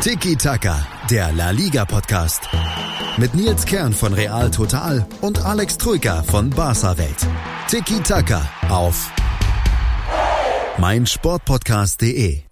Tiki Taka, der La Liga Podcast. Mit Nils Kern von Real Total und Alex Troika von Barca Welt. Tiki Taka auf meinsportpodcast.de.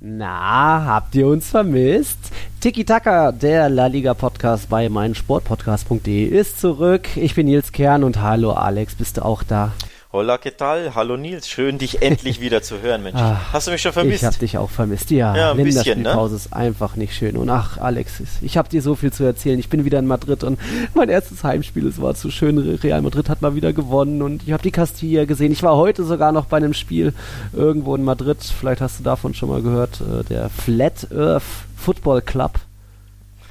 Na, habt ihr uns vermisst? Tiki Taka, der La Liga Podcast bei meinsportpodcast.de ist zurück. Ich bin Nils Kern und hallo Alex, bist du auch da? Hola, ¿qué tal? Hallo Nils, schön dich endlich wieder zu hören, Mensch. Ach, Hast du mich schon vermisst? Ich hab dich auch vermisst, ja. ja ein Länderspielpause ne? ist einfach nicht schön. Und ach, Alex, ich hab dir so viel zu erzählen. Ich bin wieder in Madrid und mein erstes Heimspiel, es war zu schön. Real Madrid hat mal wieder gewonnen und ich habe die Castilla gesehen. Ich war heute sogar noch bei einem Spiel irgendwo in Madrid. Vielleicht hast du davon schon mal gehört. Äh, der Flat Earth Football Club.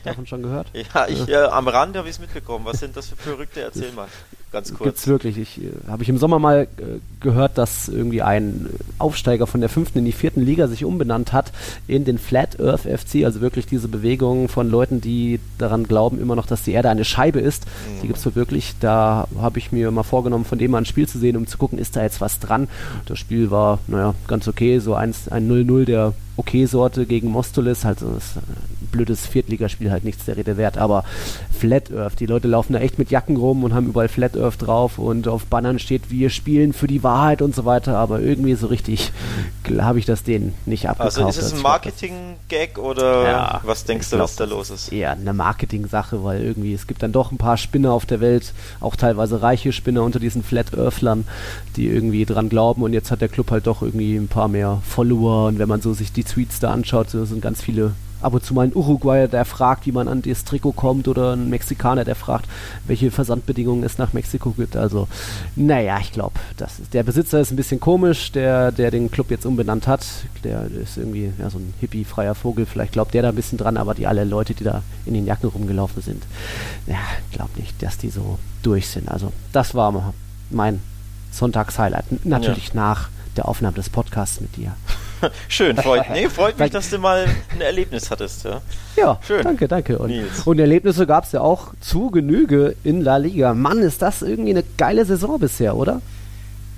Davon schon gehört? Ja, ich äh, am Rande habe ich es mitbekommen. Was sind das für Verrückte? Erzähl mal ganz kurz. Gibt's wirklich. Ich äh, habe ich im Sommer mal äh, gehört, dass irgendwie ein Aufsteiger von der fünften in die vierten Liga sich umbenannt hat in den Flat Earth FC, also wirklich diese Bewegung von Leuten, die daran glauben immer noch, dass die Erde eine Scheibe ist. Mhm. Die gibt's wohl wirklich. Da habe ich mir mal vorgenommen, von dem mal ein Spiel zu sehen, um zu gucken, ist da jetzt was dran. Das Spiel war, naja, ganz okay, so ein 0-0 der okay Sorte gegen Mostolis, halt so blödes Viertligaspiel, halt nichts der Rede wert, aber Flat Earth, die Leute laufen da echt mit Jacken rum und haben überall Flat Earth drauf und auf Bannern steht, wir spielen für die Wahrheit und so weiter, aber irgendwie so richtig habe ich das denen nicht abgekauft. Also ist es ein Marketing-Gag oder ja, was denkst du, glaub, was da los ist? Ja, eine Marketing-Sache, weil irgendwie es gibt dann doch ein paar Spinner auf der Welt, auch teilweise reiche Spinner unter diesen Flat Earthlern, die irgendwie dran glauben und jetzt hat der Club halt doch irgendwie ein paar mehr Follower und wenn man so sich die Tweets da anschaut, so sind ganz viele ab und zu mal ein Uruguayer, der fragt, wie man an das Trikot kommt oder ein Mexikaner, der fragt, welche Versandbedingungen es nach Mexiko gibt. Also, naja, ich glaube, der Besitzer ist ein bisschen komisch, der, der den Club jetzt umbenannt hat. Der ist irgendwie ja, so ein hippie-freier Vogel. Vielleicht glaubt der da ein bisschen dran, aber die alle Leute, die da in den Jacken rumgelaufen sind, ja, glaube nicht, dass die so durch sind. Also, das war mein Sonntagshighlight. Natürlich ja. nach der Aufnahme des Podcasts mit dir. Schön, freut, nee, freut mich, dass du mal ein Erlebnis hattest. Ja, ja Schön. danke, danke. Und, und Erlebnisse gab es ja auch zu Genüge in La Liga. Mann, ist das irgendwie eine geile Saison bisher, oder?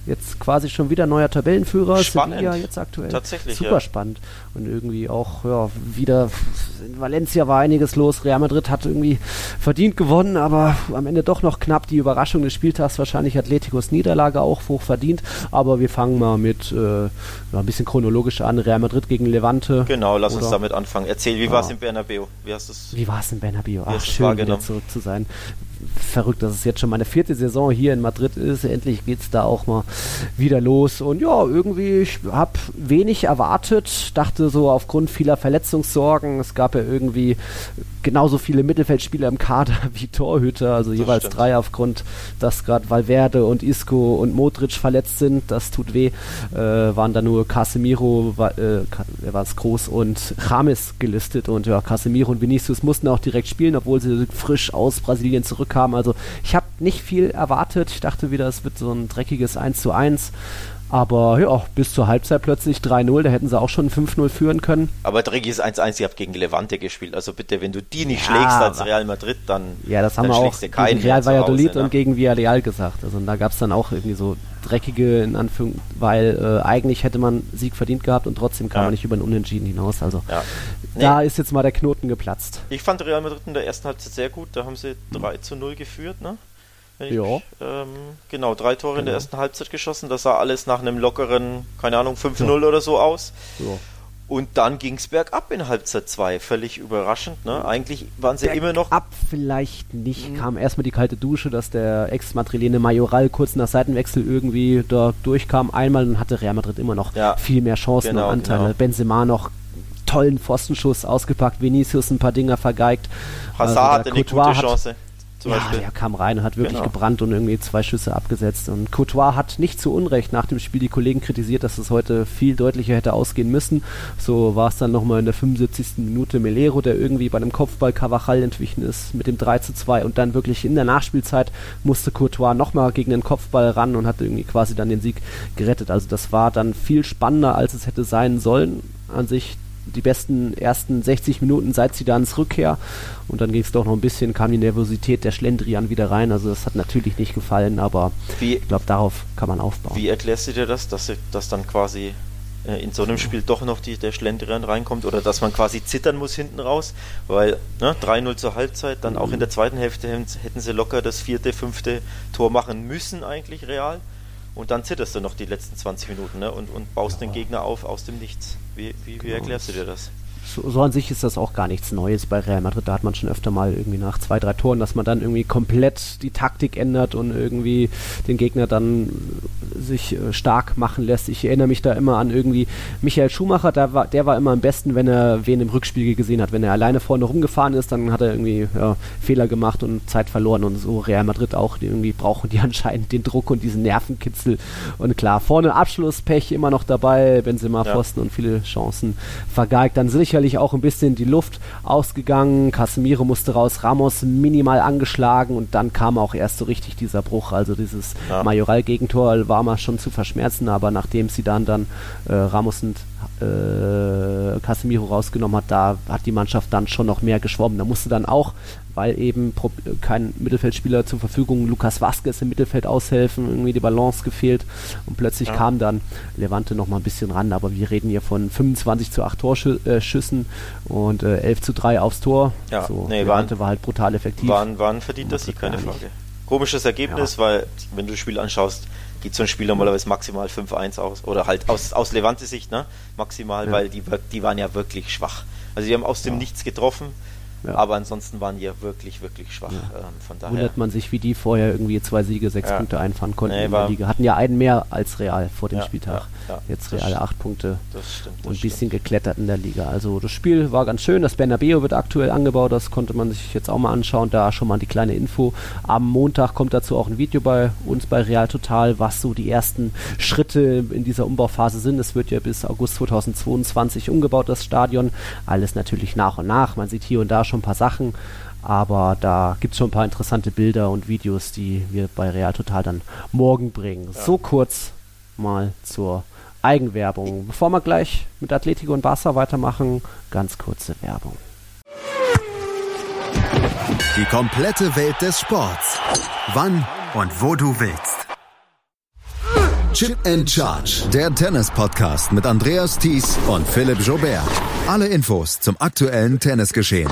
Jetzt quasi schon wieder neuer Tabellenführer, spannend. Sevilla jetzt aktuell. Tatsächlich, Super ja. spannend. Und irgendwie auch, ja, wieder in Valencia war einiges los. Real Madrid hat irgendwie verdient gewonnen, aber am Ende doch noch knapp die Überraschung des Spieltags. Wahrscheinlich Atleticos Niederlage auch hoch verdient. Aber wir fangen mal mit äh, ein bisschen chronologisch an. Real Madrid gegen Levante. Genau, lass Oder? uns damit anfangen. Erzähl, wie ja. war es in Bernabeu? Wie hast? Wie war es in Bernabeu? Ach, schön, wieder zurück zu sein verrückt, dass es jetzt schon meine vierte Saison hier in Madrid ist. Endlich geht es da auch mal wieder los. Und ja, irgendwie, ich habe wenig erwartet. Dachte so aufgrund vieler Verletzungssorgen, es gab ja irgendwie genauso viele Mittelfeldspieler im Kader wie Torhüter, also das jeweils stimmt. drei aufgrund, dass gerade Valverde und Isco und Modric verletzt sind. Das tut weh. Äh, waren da nur Casemiro, war, äh, wer war es, Groß und James gelistet. Und ja, Casemiro und Vinicius mussten auch direkt spielen, obwohl sie frisch aus Brasilien zurückkamen. Also ich habe nicht viel erwartet. Ich dachte wieder, es wird so ein dreckiges 1 zu 1. Aber ja, bis zur Halbzeit plötzlich 3-0, da hätten sie auch schon 5-0 führen können. Aber dreckiges 1-1, ihr habt gegen Levante gespielt. Also bitte, wenn du die nicht ja, schlägst als Real Madrid, dann Ja, das haben wir auch gegen Real Valladolid ne? und gegen Villarreal gesagt. Also da gab es dann auch irgendwie so dreckige, in Anführungszeichen, weil äh, eigentlich hätte man Sieg verdient gehabt und trotzdem kam ja. man nicht über den Unentschieden hinaus. Also ja. nee. da ist jetzt mal der Knoten geplatzt. Ich fand Real Madrid in der ersten Halbzeit sehr gut. Da haben sie 3 zu 0 geführt, ne? Ich, ja. Ähm, genau, drei Tore genau. in der genau. ersten Halbzeit geschossen. Das sah alles nach einem lockeren, keine Ahnung, 5-0 ja. oder so aus. Ja. Und dann ging es bergab in Halbzeit 2. Völlig überraschend. Ne? Eigentlich waren sie bergab immer noch. Ab vielleicht nicht. Mhm. Kam erstmal die kalte Dusche, dass der Ex-Madrilene Majoral kurz nach Seitenwechsel irgendwie da durchkam. Einmal dann hatte Real Madrid immer noch ja. viel mehr Chancen genau, und Anteile. Genau. Benzema noch tollen Pfostenschuss ausgepackt, Vinicius ein paar Dinger vergeigt. Hazard also hatte eine gute Chance. Hat, zum ja, Beispiel. der kam rein und hat wirklich genau. gebrannt und irgendwie zwei Schüsse abgesetzt. Und Courtois hat nicht zu Unrecht nach dem Spiel die Kollegen kritisiert, dass es heute viel deutlicher hätte ausgehen müssen. So war es dann nochmal in der 75. Minute Melero, der irgendwie bei einem Kopfball Cavachal entwichen ist mit dem 3 zu 2 und dann wirklich in der Nachspielzeit musste Courtois nochmal gegen den Kopfball ran und hat irgendwie quasi dann den Sieg gerettet. Also das war dann viel spannender, als es hätte sein sollen. An sich die besten ersten 60 Minuten seit Zidans Rückkehr. Und dann ging es doch noch ein bisschen, kam die Nervosität der Schlendrian wieder rein. Also das hat natürlich nicht gefallen, aber wie, ich glaube, darauf kann man aufbauen. Wie erklärst du dir das, dass, dass dann quasi äh, in so einem Spiel doch noch die, der Schlendrian reinkommt oder dass man quasi zittern muss hinten raus, weil ne, 3-0 zur Halbzeit, dann auch in der zweiten Hälfte hätten sie locker das vierte, fünfte Tor machen müssen eigentlich real und dann zitterst du noch die letzten 20 Minuten ne, und, und baust ja. den Gegner auf aus dem Nichts. Wie, wie, wie genau. erklärst du dir das? So, so, an sich ist das auch gar nichts Neues bei Real Madrid. Da hat man schon öfter mal irgendwie nach zwei, drei Toren, dass man dann irgendwie komplett die Taktik ändert und irgendwie den Gegner dann sich äh, stark machen lässt. Ich erinnere mich da immer an irgendwie Michael Schumacher, der war, der war immer am besten, wenn er wen im Rückspiegel gesehen hat. Wenn er alleine vorne rumgefahren ist, dann hat er irgendwie ja, Fehler gemacht und Zeit verloren. Und so Real Madrid auch. Irgendwie brauchen die anscheinend den Druck und diesen Nervenkitzel. Und klar, vorne Abschlusspech immer noch dabei, Benzema ja. Pfosten und viele Chancen vergeigt. Dann sicherlich sicherlich auch ein bisschen die Luft ausgegangen. Casemiro musste raus, Ramos minimal angeschlagen und dann kam auch erst so richtig dieser Bruch. Also dieses ja. Majoral-Gegentor war mal schon zu verschmerzen, aber nachdem sie dann dann äh, Ramos und äh, Casemiro rausgenommen hat, da hat die Mannschaft dann schon noch mehr geschwommen. Da musste dann auch weil eben kein Mittelfeldspieler zur Verfügung, Lukas Vasquez im Mittelfeld aushelfen, irgendwie die Balance gefehlt und plötzlich ja. kam dann Levante noch mal ein bisschen ran, aber wir reden hier von 25 zu 8 Torschüssen und äh, 11 zu 3 aufs Tor. Ja, so, nee, Levante waren, war halt brutal effektiv. Waren, waren verdient das Sieg, keine Frage. Komisches Ergebnis, ja. weil wenn du das Spiel anschaust, geht so ein Spiel normalerweise maximal 5-1 aus oder halt aus, aus Levante-Sicht, ne? Maximal, ja. weil die, die waren ja wirklich schwach. Also die haben aus dem Nichts getroffen ja. Aber ansonsten waren die ja wirklich, wirklich schwach. Ja. Ähm, von daher. Wundert man sich, wie die vorher irgendwie zwei Siege, sechs ja. Punkte einfahren konnten nee, in der Liga. Hatten ja einen mehr als Real vor dem Spieltag. Jetzt Real acht Punkte das stimmt, das und ein bisschen stimmt. geklettert in der Liga. Also das Spiel war ganz schön. Das Bernabeu wird aktuell angebaut. Das konnte man sich jetzt auch mal anschauen. Da schon mal die kleine Info. Am Montag kommt dazu auch ein Video bei uns bei Real Total, was so die ersten Schritte in dieser Umbauphase sind. Es wird ja bis August 2022 umgebaut, das Stadion. Alles natürlich nach und nach. Man sieht hier und da schon schon ein paar Sachen, aber da gibt es schon ein paar interessante Bilder und Videos, die wir bei Real Total dann morgen bringen. Ja. So kurz mal zur Eigenwerbung. Bevor wir gleich mit Atletico und Barca weitermachen, ganz kurze Werbung. Die komplette Welt des Sports. Wann und wo du willst. Chip and Charge, der Tennis-Podcast mit Andreas Thies und Philipp Jobert. Alle Infos zum aktuellen Tennisgeschehen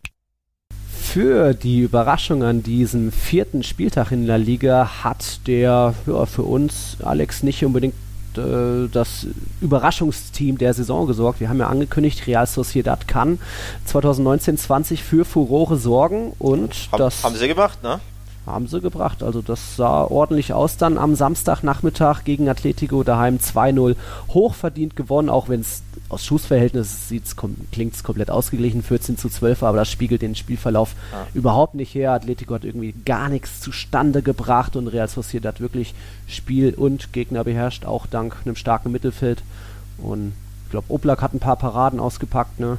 für die Überraschung an diesem vierten Spieltag in der Liga hat der ja, für uns Alex nicht unbedingt äh, das Überraschungsteam der Saison gesorgt. Wir haben ja angekündigt, Real Sociedad kann 2019-20 für Furore sorgen und Hab, das haben sie gemacht, ne? Haben sie gebracht. Also das sah ordentlich aus dann am Samstagnachmittag gegen Atletico daheim 2-0 hochverdient gewonnen, auch wenn es aus Schussverhältnissen kom klingt es komplett ausgeglichen, 14 zu 12, aber das spiegelt den Spielverlauf ja. überhaupt nicht her. Atletico hat irgendwie gar nichts zustande gebracht und Real Sociedad wirklich Spiel und Gegner beherrscht, auch dank einem starken Mittelfeld. Und ich glaube, Oblak hat ein paar Paraden ausgepackt, ne?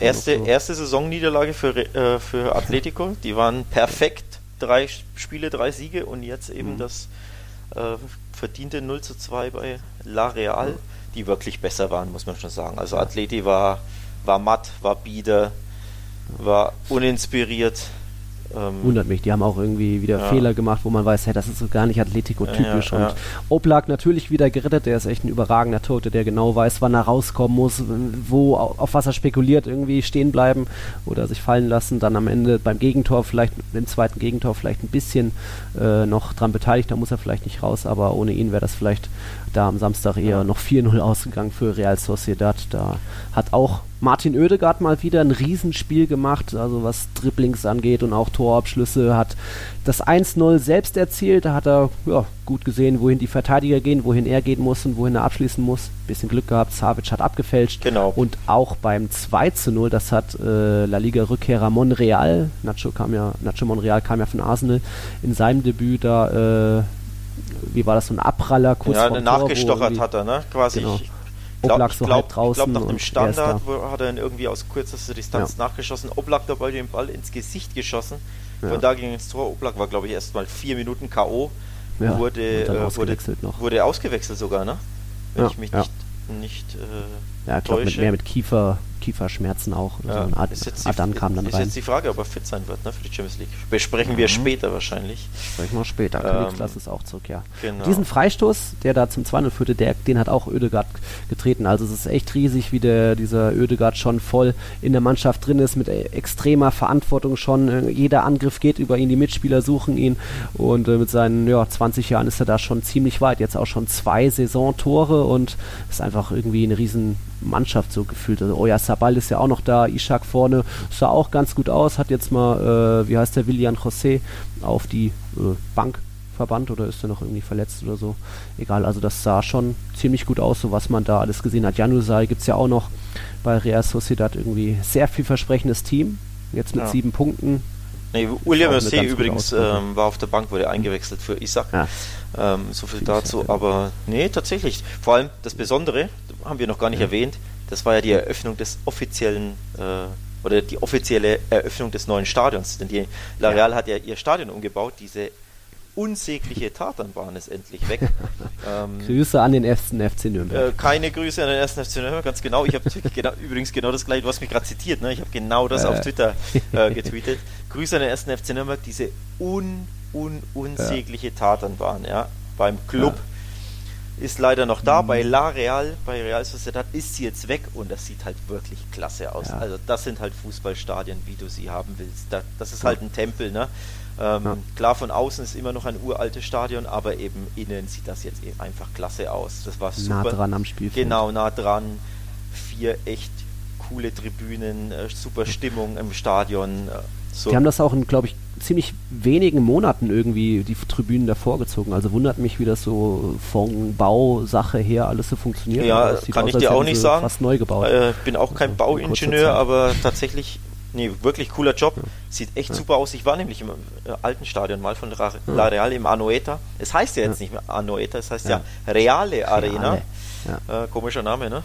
Erste, so. erste Saisonniederlage für, äh, für Atletico, die waren perfekt drei Spiele, drei Siege und jetzt eben mhm. das äh, verdiente 0 zu 2 bei La Real, die wirklich besser waren, muss man schon sagen. Also Atleti war, war matt, war bieder, war uninspiriert. Ähm, Wundert mich, die haben auch irgendwie wieder ja. Fehler gemacht, wo man weiß, hey, das ist so gar nicht Atletico-typisch. Ja, ja, und Oblak natürlich wieder gerettet, der ist echt ein überragender Tote, der genau weiß, wann er rauskommen muss, wo, auf was er spekuliert, irgendwie stehen bleiben oder sich fallen lassen, dann am Ende beim Gegentor vielleicht, im zweiten Gegentor vielleicht ein bisschen äh, noch dran beteiligt, da muss er vielleicht nicht raus, aber ohne ihn wäre das vielleicht da am Samstag eher noch 4-0 ausgegangen für Real Sociedad. Da hat auch Martin Oedegaard mal wieder ein Riesenspiel gemacht, also was Dribblings angeht und auch Torabschlüsse, hat das 1-0 selbst erzielt, da hat er ja, gut gesehen, wohin die Verteidiger gehen, wohin er gehen muss und wohin er abschließen muss. Bisschen Glück gehabt, Savic hat abgefälscht. Genau. Und auch beim 2-0, das hat äh, La Liga-Rückkehrer Monreal, Nacho, kam ja, Nacho Monreal kam ja von Arsenal, in seinem Debüt da, äh, wie war das, so ein Abpraller kurz Ja, eine nachgestochert hat er, ne? Quasi. Genau Oblak so halb draußen. Ich glaube, nach dem Standard hat er ihn irgendwie aus kürzester Distanz ja. nachgeschossen. Oblak dabei den Ball ins Gesicht geschossen. Von ja. da ging ins Tor. Oblak war, glaube ich, erst mal vier Minuten K.O. Ja, wurde, äh, ausgewechselt wurde, noch. wurde ausgewechselt sogar, ne? Wenn ich mich nicht, nicht äh, ja, ich glaube, mehr mit Kiefer, Kieferschmerzen auch. Ja, so Ad, ist Adan kam dann ist rein. Jetzt die Frage, ob er fit sein wird ne, für die Champions League. Besprechen mhm. wir später wahrscheinlich. Sprechen wir später. Ähm, Königsklasse ist auch zurück, ja. Genau. Diesen Freistoß, der da zum 2 führte, der, den hat auch Oedegaard getreten. Also es ist echt riesig, wie der, dieser Oedegaard schon voll in der Mannschaft drin ist, mit extremer Verantwortung schon. Äh, jeder Angriff geht über ihn, die Mitspieler suchen ihn und äh, mit seinen ja, 20 Jahren ist er da schon ziemlich weit. Jetzt auch schon zwei Saisontore und ist einfach irgendwie eine riesen Mannschaft so gefühlt. Also Oya Sabal ist ja auch noch da, Ishak vorne, sah auch ganz gut aus, hat jetzt mal, äh, wie heißt der, Willian José auf die äh, Bank verbannt oder ist er noch irgendwie verletzt oder so. Egal, also das sah schon ziemlich gut aus, so was man da alles gesehen hat. Janusai gibt es ja auch noch bei Real Sociedad irgendwie sehr vielversprechendes Team. Jetzt mit ja. sieben Punkten. Nee, William José übrigens ähm, war auf der Bank, wurde eingewechselt für Isaac. Ja. Ähm, so viel dazu. Aber nee, tatsächlich. Vor allem das Besondere, haben wir noch gar nicht ja. erwähnt, das war ja die Eröffnung des offiziellen äh, oder die offizielle Eröffnung des neuen Stadions. Denn die La Real ja. hat ja ihr Stadion umgebaut, diese unsägliche Tatanbahn ist endlich weg. ähm, Grüße an den ersten FC Nürnberg. Äh, keine Grüße an den ersten FC Nürnberg, ganz genau. Ich habe genau, übrigens genau das gleiche, du hast mich gerade zitiert, ne? ich habe genau das äh. auf Twitter äh, getweetet. Grüße an den ersten FC Nürnberg, diese un, un, unsägliche ja. Tatanbahn ja? beim Club. Ja ist leider noch da. Mhm. Bei La Real, bei Real Sociedad ist sie jetzt weg und das sieht halt wirklich klasse aus. Ja. Also das sind halt Fußballstadien, wie du sie haben willst. Da, das ist halt ein Tempel, ne? Ähm, ja. Klar, von außen ist immer noch ein uraltes Stadion, aber eben innen sieht das jetzt eben einfach klasse aus. Das war super. Nah dran am Spiel. Genau, nah dran. Vier echt coole Tribünen, äh, super Stimmung im Stadion. Äh, so. Die haben das auch in, glaube ich, ziemlich wenigen Monaten irgendwie die Tribünen davor gezogen. Also wundert mich, wie das so von Bausache her alles so funktioniert. Ja, kann aus, ich dir auch nicht sagen. Fast neu gebaut. Äh, bin auch kein also Bauingenieur, aber tatsächlich, nee, wirklich cooler Job. Ja. Sieht echt ja. super aus. Ich war nämlich im äh, alten Stadion mal von La, La Real im Anoeta. Es heißt ja jetzt nicht mehr Anoeta, es heißt ja, Reale Arena. Äh, komischer Name, ne?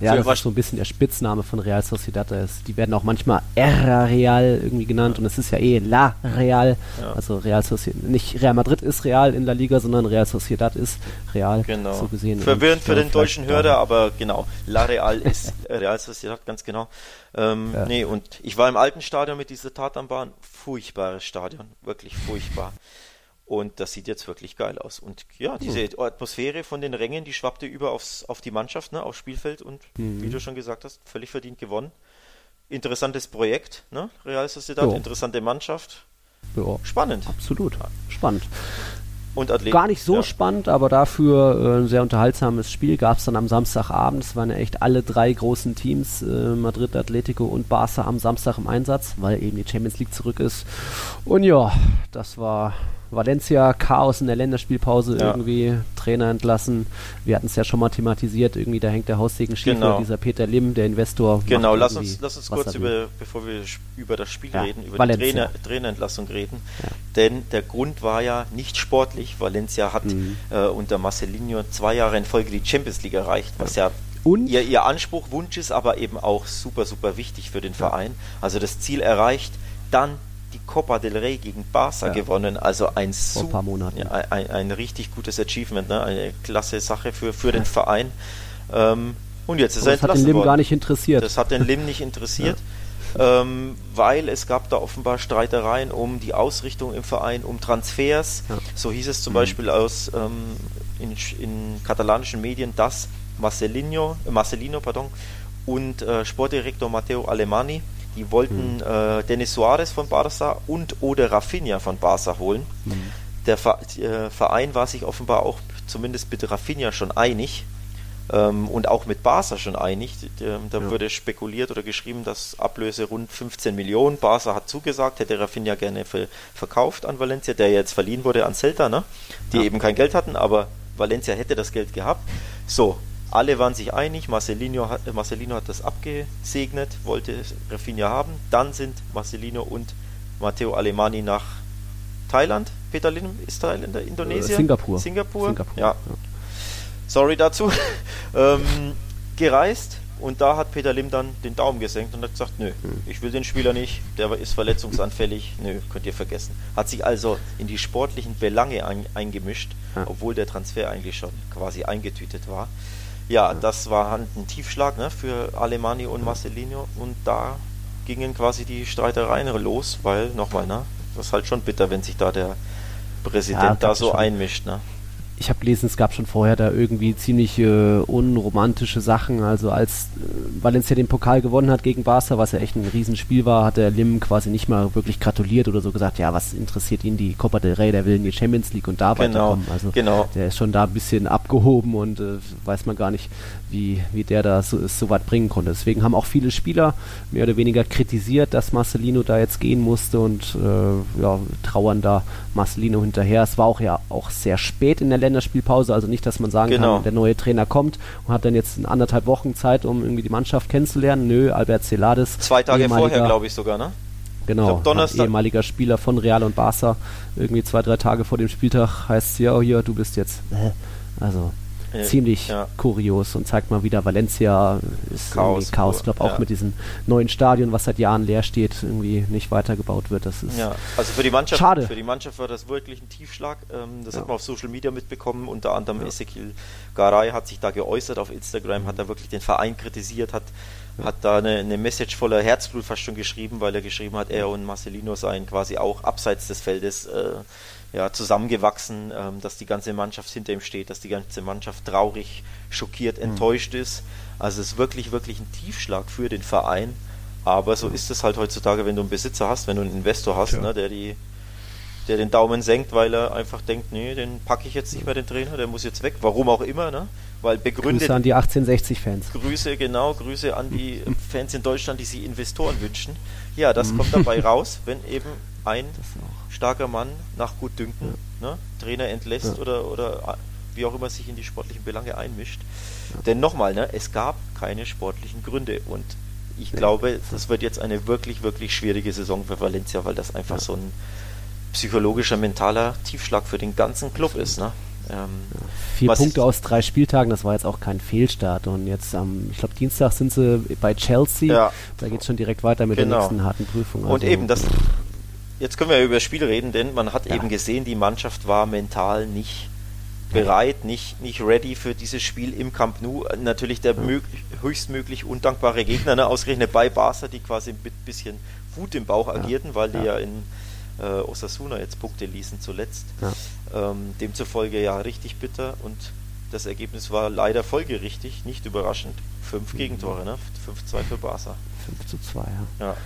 Ja, das ist so ein bisschen der Spitzname von Real Sociedad. Die werden auch manchmal Erra Real irgendwie genannt ja. und es ist ja eh La Real. Ja. Also Real Sociedad, nicht Real Madrid ist Real in La Liga, sondern Real Sociedad ist Real. Genau. So gesehen. Verwirrend für den deutschen Hörer, aber genau. La Real ist Real Sociedad, ganz genau. Ähm, ja. Nee, und ich war im alten Stadion mit dieser Tatanbahn. Furchtbares Stadion. Wirklich furchtbar. Und das sieht jetzt wirklich geil aus. Und ja, diese mhm. Atmosphäre von den Rängen, die schwappte über aufs, auf die Mannschaft, ne, aufs Spielfeld und mhm. wie du schon gesagt hast, völlig verdient gewonnen. Interessantes Projekt, ne? Real Sociedad, jo. interessante Mannschaft. Jo. Spannend. Absolut. Spannend. Und Athleten. Gar nicht so ja. spannend, aber dafür äh, ein sehr unterhaltsames Spiel gab es dann am Samstagabend. Es waren ja echt alle drei großen Teams, äh, Madrid, Atletico und Barca am Samstag im Einsatz, weil eben die Champions League zurück ist. Und ja, das war Valencia, Chaos in der Länderspielpause ja. irgendwie, Trainer entlassen. Wir hatten es ja schon mal thematisiert, irgendwie da hängt der Haussegen schief, genau. dieser Peter Lim, der Investor. Genau, lass uns, lass uns kurz über, bevor wir über das Spiel ja. reden, über Valencia. die Trainer, Trainerentlassung reden. Ja. Denn der Grund war ja nicht sportlich. Valencia hat mhm. äh, unter Marcelinho zwei Jahre in Folge die Champions League erreicht, was ja und ihr, ihr Anspruch, Wunsch ist, aber eben auch super, super wichtig für den Verein. Also das Ziel erreicht, dann die Copa del Rey gegen Barca ja. gewonnen. Also ein, Monaten. Ja, ein, ein, richtig gutes Achievement, ne? eine klasse Sache für, für den Verein. Ähm, und jetzt ist er entlassen Das hat den Lim worden. gar nicht interessiert. Das hat den Lim nicht interessiert. ja. ähm, weil es gab da offenbar Streitereien um die Ausrichtung im Verein, um Transfers. So hieß es zum mhm. Beispiel aus ähm, in, in, katalanischen Medien, dass Marcelino, äh, Marcelino pardon, und äh, Sportdirektor Matteo Alemani die wollten mhm. äh, Denis Suarez von Barca und oder Rafinha von Barca holen. Mhm. Der äh, Verein war sich offenbar auch zumindest mit Rafinha schon einig ähm, und auch mit Barca schon einig. Da ja. wurde spekuliert oder geschrieben, dass Ablöse rund 15 Millionen. Barca hat zugesagt, hätte Rafinha gerne verkauft an Valencia, der jetzt verliehen wurde an Celta, ne? die ja. eben kein Geld hatten, aber Valencia hätte das Geld gehabt. So, alle waren sich einig, Marcelino hat, Marcelino hat das abgesegnet, wollte Rafinha haben. Dann sind Marcelino und Matteo Alemani nach Thailand. Peter Lim ist Thailänder, Indonesien? Singapur. Singapur. Singapur. Ja. ja. Sorry dazu. ähm, gereist und da hat Peter Lim dann den Daumen gesenkt und hat gesagt, nö, hm. ich will den Spieler nicht, der ist verletzungsanfällig, nö, könnt ihr vergessen. Hat sich also in die sportlichen Belange ein, eingemischt, ja. obwohl der Transfer eigentlich schon quasi eingetütet war. Ja, das war ein Tiefschlag ne, für Alemani und Marcelino und da gingen quasi die Streitereien los, weil, nochmal, ne, das ist halt schon bitter, wenn sich da der Präsident ja, da so einmischt. Ne? Ich habe gelesen, es gab schon vorher da irgendwie ziemlich äh, unromantische Sachen. Also als äh, Valencia den Pokal gewonnen hat gegen Barca, was ja echt ein Riesenspiel war, hat der Lim quasi nicht mal wirklich gratuliert oder so gesagt, ja, was interessiert ihn die Copa del Rey, der will in die Champions League und da genau, weiterkommen. Also genau. der ist schon da ein bisschen abgehoben und äh, weiß man gar nicht, wie, wie der da so, so weit bringen konnte. Deswegen haben auch viele Spieler mehr oder weniger kritisiert, dass Marcelino da jetzt gehen musste und äh, ja, trauern da Marcelino hinterher. Es war auch ja auch sehr spät in der Länderspielpause, also nicht, dass man sagen genau. kann, der neue Trainer kommt und hat dann jetzt anderthalb Wochen Zeit, um irgendwie die Mannschaft kennenzulernen. Nö, Albert Celades. Zwei Tage vorher, glaube ich sogar, ne? Genau, ehemaliger Spieler von Real und Barca. Irgendwie zwei, drei Tage vor dem Spieltag heißt es ja, oh hier, du bist jetzt. Also ziemlich ja. kurios und zeigt mal wieder, Valencia ist Chaos, Chaos. Ich glaube auch mit diesem neuen Stadion, was seit Jahren leer steht, irgendwie nicht weitergebaut wird. Das ist ja. Also für die Mannschaft, schade. Für die Mannschaft war das wirklich ein Tiefschlag. Ähm, das hat man auf Social Media mitbekommen. Unter anderem ja. Ezekiel Garay hat sich da geäußert auf Instagram, mhm. hat da wirklich den Verein kritisiert, hat hat da eine, eine, Message voller Herzblut fast schon geschrieben, weil er geschrieben hat, er und Marcelino seien quasi auch abseits des Feldes äh, ja, zusammengewachsen, ähm, dass die ganze Mannschaft hinter ihm steht, dass die ganze Mannschaft traurig, schockiert, mhm. enttäuscht ist. Also es ist wirklich, wirklich ein Tiefschlag für den Verein. Aber so ist es halt heutzutage, wenn du einen Besitzer hast, wenn du einen Investor hast, ja. ne, der die der den Daumen senkt, weil er einfach denkt, nee, den packe ich jetzt nicht mehr, den Trainer, der muss jetzt weg, warum auch immer, ne? Weil begründet. Grüße an die 1860-Fans. Grüße, genau, Grüße an die Fans in Deutschland, die sich Investoren wünschen. Ja, das mhm. kommt dabei raus, wenn eben ein starker Mann nach Gutdünken ja. ne, Trainer entlässt ja. oder, oder wie auch immer sich in die sportlichen Belange einmischt. Ja. Denn nochmal, ne, es gab keine sportlichen Gründe und ich glaube, das wird jetzt eine wirklich, wirklich schwierige Saison für Valencia, weil das einfach so ein psychologischer, mentaler Tiefschlag für den ganzen Club ist. Ne? Ähm, Vier Punkte aus drei Spieltagen, das war jetzt auch kein Fehlstart. Und jetzt am, ich glaube, Dienstag sind sie bei Chelsea. Ja. Da geht es schon direkt weiter mit genau. der nächsten harten Prüfung. Also und eben, das, jetzt können wir ja über das Spiel reden, denn man hat ja. eben gesehen, die Mannschaft war mental nicht bereit, nicht, nicht ready für dieses Spiel im Camp Nou. Natürlich der ja. höchstmöglich undankbare Gegner, ne, ausgerechnet bei Barca, die quasi mit ein bisschen Wut im Bauch agierten, weil die ja in äh, Osasuna jetzt Punkte ließen zuletzt. Ähm, demzufolge ja richtig bitter und das Ergebnis war leider folgerichtig, nicht überraschend. Fünf mhm. Gegentore, ne? 5-2 für Barca. 5 zu 2, ja. ja.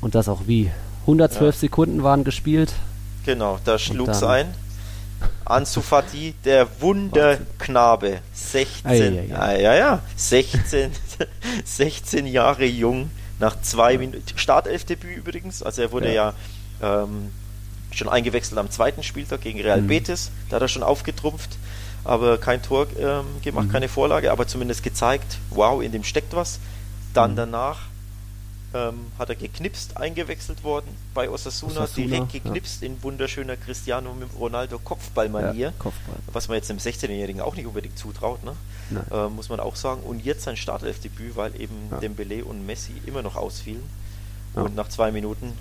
Und das auch wie? 112 ja. Sekunden waren gespielt. Genau, da schlug es ein. Ansu Fati, der Wunderknabe, 16, ei, ei, ei. ja, ja, 16, 16 Jahre jung, nach zwei Minuten, Startelfdebüt übrigens, also er wurde ja, ja ähm, schon eingewechselt am zweiten Spieltag gegen Real mhm. Betis, da hat er schon aufgetrumpft, aber kein Tor ähm, gemacht, mhm. keine Vorlage, aber zumindest gezeigt, wow, in dem steckt was. Dann mhm. danach ähm, hat er geknipst, eingewechselt worden bei Osasuna, Osasuna direkt geknipst ja. in wunderschöner Cristiano Ronaldo Kopfballmanier, ja, Kopfball. was man jetzt einem 16-Jährigen auch nicht unbedingt zutraut, ne? äh, muss man auch sagen. Und jetzt sein Startelfdebüt, weil eben ja. Dembele und Messi immer noch ausfielen. Ja. Und nach zwei Minuten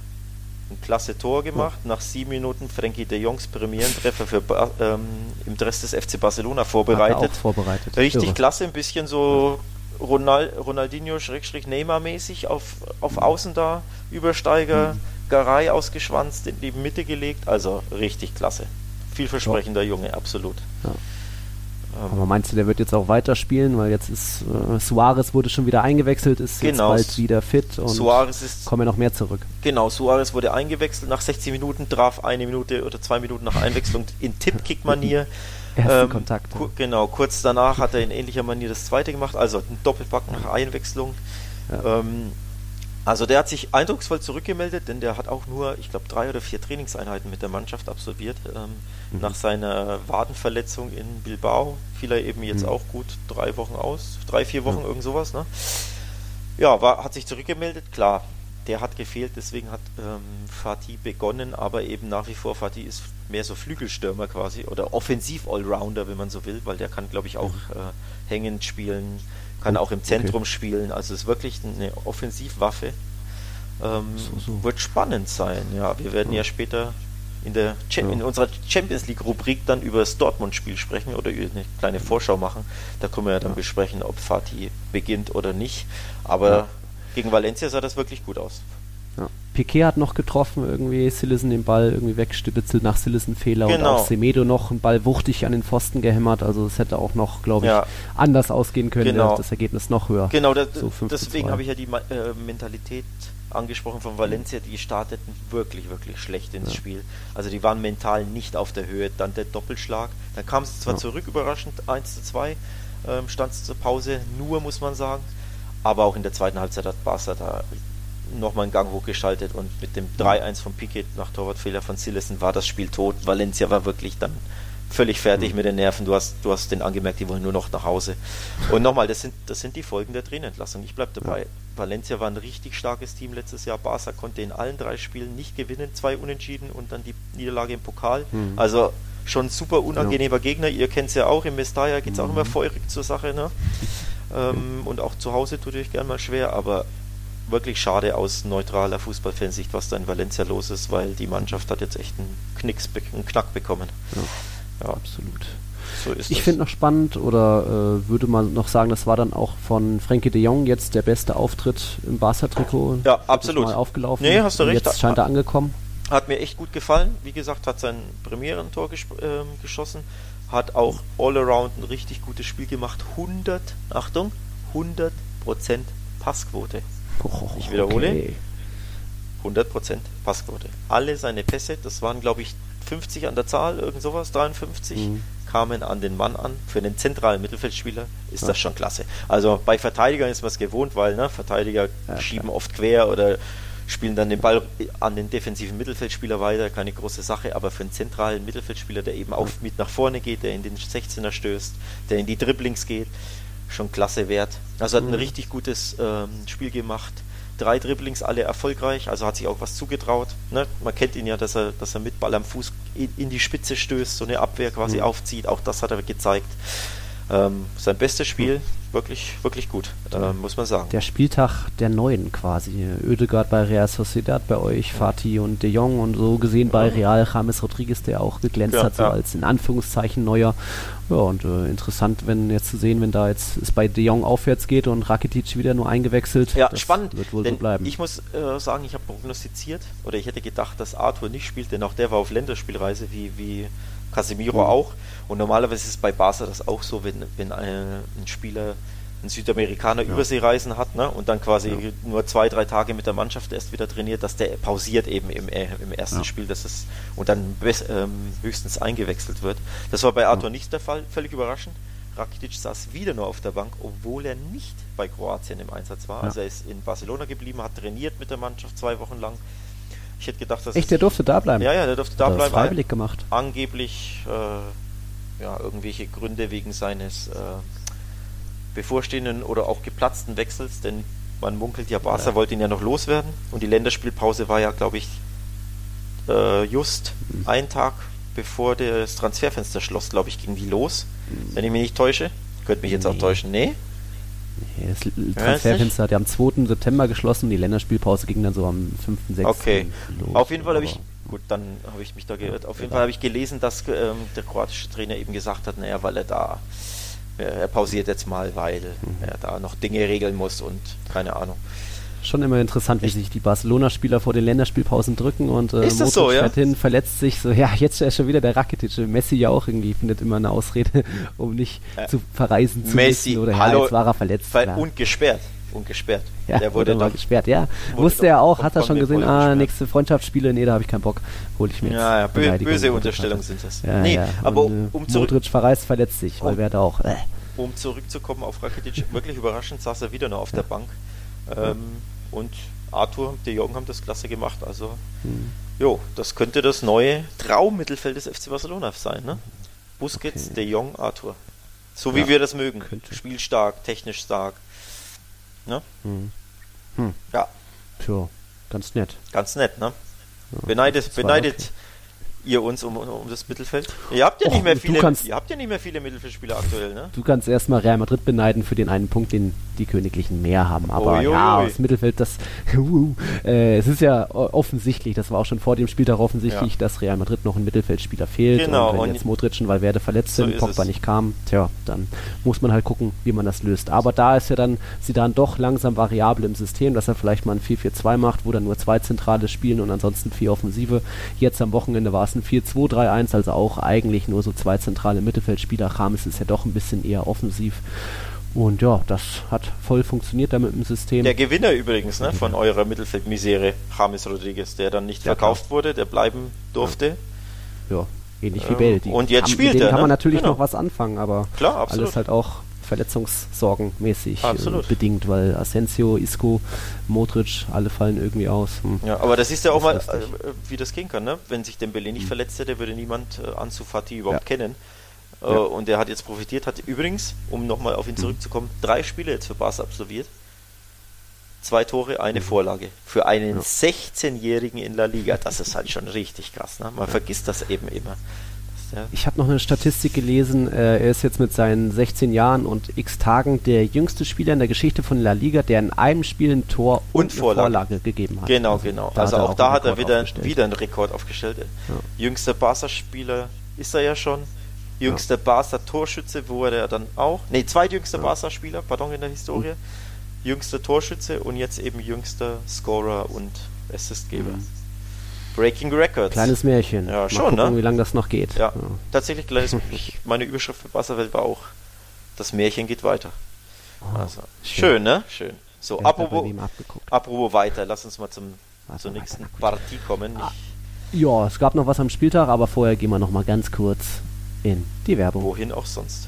ein klasse Tor gemacht. Nach sieben Minuten Frankie de Jongs Premierentreffer für ähm, im Dress des FC Barcelona vorbereitet. vorbereitet. Richtig Irre. klasse, ein bisschen so Ronald, Ronaldinho Neymar mäßig auf, auf Außen da, Übersteiger, mhm. Garay ausgeschwanzt, in die Mitte gelegt, also richtig klasse. Vielversprechender ja. Junge, absolut. Ja. Ähm. Aber meinst du, der wird jetzt auch weiterspielen, weil jetzt ist äh, Suarez wurde schon wieder eingewechselt, ist genau. jetzt bald wieder fit und Suarez ist, kommen ja noch mehr zurück. Genau, Suarez wurde eingewechselt nach 16 Minuten, traf eine Minute oder zwei Minuten nach Einwechslung in Tippkick-Manier. Ersten ähm, Kontakt. Ku genau, kurz danach hat er in ähnlicher Manier das zweite gemacht, also ein Doppelpack nach Einwechslung. Ja. Ähm, also der hat sich eindrucksvoll zurückgemeldet, denn der hat auch nur, ich glaube, drei oder vier Trainingseinheiten mit der Mannschaft absolviert. Ähm, mhm. Nach seiner Wadenverletzung in Bilbao fiel er eben jetzt mhm. auch gut drei Wochen aus, drei, vier Wochen, mhm. irgend sowas. Ne? Ja, war, hat sich zurückgemeldet, klar. Der hat gefehlt, deswegen hat ähm, Fatih begonnen, aber eben nach wie vor Fatih ist mehr so Flügelstürmer quasi oder Offensiv-Allrounder, wenn man so will, weil der kann, glaube ich, auch mhm. äh, hängend spielen, kann auch im Zentrum okay. spielen. Also ist wirklich eine Offensivwaffe. Ähm, so, so. Wird spannend sein. Ja, wir werden ja, ja später in, der ja. in unserer Champions League Rubrik dann über das Dortmund-Spiel sprechen oder eine kleine Vorschau machen. Da können wir ja dann ja. besprechen, ob Fatih beginnt oder nicht. Aber. Gegen Valencia sah das wirklich gut aus. Ja. Piquet hat noch getroffen, irgendwie Sillison den Ball irgendwie wegstibitzelt nach Sillison-Fehler genau. und auch Semedo noch einen Ball wuchtig an den Pfosten gehämmert. Also es hätte auch noch, glaube ich, anders ausgehen können, genau. das Ergebnis noch höher. Genau, das, so deswegen habe ich ja die äh, Mentalität angesprochen von Valencia, die starteten wirklich, wirklich schlecht ins ja. Spiel. Also die waren mental nicht auf der Höhe. Dann der Doppelschlag. Dann kam es zwar ja. zurück, überraschend, 1 zu 2, ähm, stand es zur Pause, nur muss man sagen. Aber auch in der zweiten Halbzeit hat Barca da nochmal einen Gang hochgeschaltet und mit dem 3-1 von Piquet nach Torwartfehler von Sillesen war das Spiel tot. Valencia war wirklich dann völlig fertig mhm. mit den Nerven. Du hast, du hast den angemerkt, die wollen nur noch nach Hause. Und nochmal, das sind, das sind die Folgen der Trainerentlassung. Ich bleibe dabei. Ja. Valencia war ein richtig starkes Team letztes Jahr. Barca konnte in allen drei Spielen nicht gewinnen, zwei Unentschieden und dann die Niederlage im Pokal. Mhm. Also schon super unangenehmer ja. Gegner. Ihr kennt es ja auch, im Mestalla geht es mhm. auch immer feurig zur Sache. Ne? Ähm, und auch zu Hause tut euch gerne mal schwer, aber wirklich schade aus neutraler Fußballfansicht, was da in Valencia los ist, weil die Mannschaft hat jetzt echt einen, Knicks, einen Knack bekommen. Ja. Ja, absolut. So ich finde noch spannend oder äh, würde man noch sagen, das war dann auch von Frenkie de Jong jetzt der beste Auftritt im Barca-Trikot. Ja, absolut. Mal aufgelaufen. Nee, hast du recht. Jetzt scheint er angekommen. Hat mir echt gut gefallen. Wie gesagt, hat sein Premierentor ges äh, geschossen. Hat auch all around ein richtig gutes Spiel gemacht. 100, Achtung, 100% Passquote. Oh, ich wiederhole. Okay. 100% Passquote. Alle seine Pässe, das waren glaube ich 50 an der Zahl, irgend sowas, 53, mhm. kamen an den Mann an. Für einen zentralen Mittelfeldspieler ist ja. das schon klasse. Also bei Verteidigern ist man es gewohnt, weil ne, Verteidiger ja, schieben klar. oft quer oder spielen dann den Ball an den defensiven Mittelfeldspieler weiter, keine große Sache, aber für einen zentralen Mittelfeldspieler, der eben auch mit nach vorne geht, der in den 16er stößt, der in die Dribblings geht, schon klasse wert. Also hat ein mhm. richtig gutes ähm, Spiel gemacht drei Dribblings, alle erfolgreich, also hat sich auch was zugetraut. Ne? Man kennt ihn ja, dass er, dass er mit Ball am Fuß in, in die Spitze stößt, so eine Abwehr quasi mhm. aufzieht. Auch das hat er gezeigt. Ähm, sein bestes Spiel, mhm wirklich, wirklich gut, äh, muss man sagen. Der Spieltag der Neuen quasi. Ödegaard bei Real Sociedad bei euch, Fatih und De Jong und so gesehen bei Real James Rodriguez, der auch geglänzt ja, hat, so ja. als in Anführungszeichen neuer. Ja, und äh, interessant, wenn jetzt zu sehen, wenn da jetzt es bei De Jong aufwärts geht und Rakitic wieder nur eingewechselt. Ja, spannend. Wird wohl so bleiben. Ich muss äh, sagen, ich habe prognostiziert oder ich hätte gedacht, dass Arthur nicht spielt, denn auch der war auf Länderspielreise wie, wie Casemiro mhm. auch. Und normalerweise ist es bei Barca das auch so, wenn, wenn ein, ein Spieler ein Südamerikaner ja. Überseereisen hat ne, und dann quasi ja. nur zwei, drei Tage mit der Mannschaft erst wieder trainiert, dass der pausiert eben im, äh, im ersten ja. Spiel dass es, und dann ähm, höchstens eingewechselt wird. Das war bei Arthur nicht der Fall, völlig überraschend. Rakitic saß wieder nur auf der Bank, obwohl er nicht bei Kroatien im Einsatz war. Also er ist in Barcelona geblieben, hat trainiert mit der Mannschaft zwei Wochen lang ich hätte gedacht, dass. Echt, der durfte da bleiben? Ja, ja, der durfte da Hat bleiben. freiwillig gemacht. Angeblich, äh, ja, irgendwelche Gründe wegen seines äh, bevorstehenden oder auch geplatzten Wechsels, denn man munkelt ja, Barca ja. wollte ihn ja noch loswerden und die Länderspielpause war ja, glaube ich, äh, just mhm. ein Tag bevor das Transferfenster schloss, glaube ich, ging die los. Mhm. Wenn ich mich nicht täusche. Könnte mich jetzt nee. auch täuschen. Nee? Nee, das Transferfenster hat ja am 2. September geschlossen, die Länderspielpause ging dann so am 5., 6. Okay. Los, Auf jeden Fall habe ich, gut, dann habe ich mich da geirrt. Auf jeden Fall habe ich gelesen, dass ähm, der kroatische Trainer eben gesagt hat, naja, weil er da, äh, er pausiert jetzt mal, weil mhm. er da noch Dinge regeln muss und keine Ahnung schon immer interessant, wie sich die Barcelona-Spieler vor den Länderspielpausen drücken und äh, ist das so, ja? hin, verletzt sich so, ja, jetzt ist schon wieder der Rakitic. Messi ja auch irgendwie findet immer eine Ausrede, um nicht äh, zu verreisen zu Messi, müssen oder hallo, ja, jetzt war er verletzt. Ver und gesperrt. Und gesperrt. Ja, der wurde dann gesperrt, ja. Wusste er auch, hat er schon gesehen, ah, nächste Freundschaftsspiele, nee, da habe ich keinen Bock, hole ich mir Ja, ja, bö böse Unterstellungen sind das. Ja, nee, ja. aber und, um, um zurück... Modric verreist, verletzt sich, weil um, wer auch... Äh. Um zurückzukommen auf Rakitic, wirklich überraschend saß er wieder noch auf der Bank. Ähm, und Arthur und De Jong haben das klasse gemacht. Also, mhm. jo, das könnte das neue Traummittelfeld des FC Barcelona sein. Ne? Busquets, okay. De Jong, Arthur. So wie ja, wir das mögen. Könnte. Spielstark, technisch stark. Ne? Mhm. Hm. Ja. Tja, ganz nett. Ganz nett, ne? Ja, beneidet, beneidet, okay. Ihr uns um, um das Mittelfeld? Ihr habt ja Och, nicht mehr viele, kannst, ihr habt ja nicht mehr viele Mittelfeldspieler aktuell, ne? Du kannst erstmal Real Madrid beneiden für den einen Punkt, den die Königlichen mehr haben. Aber ui, ja, das Mittelfeld, das uh, äh, es ist ja offensichtlich, das war auch schon vor dem Spieltag offensichtlich, ja. dass Real Madrid noch ein Mittelfeldspieler fehlt. Genau. Und wenn und jetzt Modric und Valverde verletzt so sind, Pogba nicht kam, tja, dann muss man halt gucken, wie man das löst. Aber da ist ja dann sie dann doch langsam variabel im System, dass er vielleicht mal ein 4-4-2 macht, wo dann nur zwei Zentrale spielen und ansonsten vier Offensive. Jetzt am Wochenende war es ein 4-2-3-1, also auch eigentlich nur so zwei zentrale Mittelfeldspieler. Rames ist ja doch ein bisschen eher offensiv. Und ja, das hat voll funktioniert da mit dem System. Der Gewinner übrigens ne, von eurer Mittelfeldmisere, James Rodriguez, der dann nicht ja, verkauft klar. wurde, der bleiben durfte. Ja, ja ähnlich wie Bell. und jetzt haben, spielt er. kann ne? man natürlich genau. noch was anfangen, aber klar, alles halt auch verletzungssorgenmäßig äh, bedingt, weil Asensio, Isco, Modric, alle fallen irgendwie aus. Hm. Ja, aber das ist ja auch mal, äh, wie das gehen kann, ne? Wenn sich Dembele nicht hm. verletzt hätte, würde niemand äh, Ansu Fati überhaupt ja. kennen. Äh, ja. Und der hat jetzt profitiert, hat übrigens, um nochmal auf ihn hm. zurückzukommen, drei Spiele jetzt für Barca absolviert. Zwei Tore, eine mhm. Vorlage. Für einen ja. 16-Jährigen in La Liga, das ist halt schon richtig krass. Ne? Man vergisst das eben immer. Ja. Ich habe noch eine Statistik gelesen, äh, er ist jetzt mit seinen 16 Jahren und x Tagen der jüngste Spieler in der Geschichte von La Liga, der in einem Spiel ein Tor und, und Vorlage. Vorlage. gegeben hat. Genau, also, genau. Also auch, auch da hat er wieder, wieder einen Rekord aufgestellt. Ja. Jüngster Barca-Spieler ist er ja schon. Jüngster ja. Barca-Torschütze wurde er dann auch. Ne, zweitjüngster ja. Barca-Spieler, pardon, in der Historie. Mhm. Jüngster Torschütze und jetzt eben jüngster Scorer und Assistgeber. Mhm. Breaking Records. Kleines Märchen. Ja, Mal schon, gucken, ne? wie lange das noch geht. Ja, ja. tatsächlich kleines ich, Meine Überschrift für Wasserwelt war auch, das Märchen geht weiter. Oh, also, schön. schön. ne? Schön. So, apropos, apropos weiter, lass uns mal zum, Warte, zur nächsten weiter, Partie kommen. Ah, ja, es gab noch was am Spieltag, aber vorher gehen wir noch mal ganz kurz in die Werbung. Wohin auch sonst.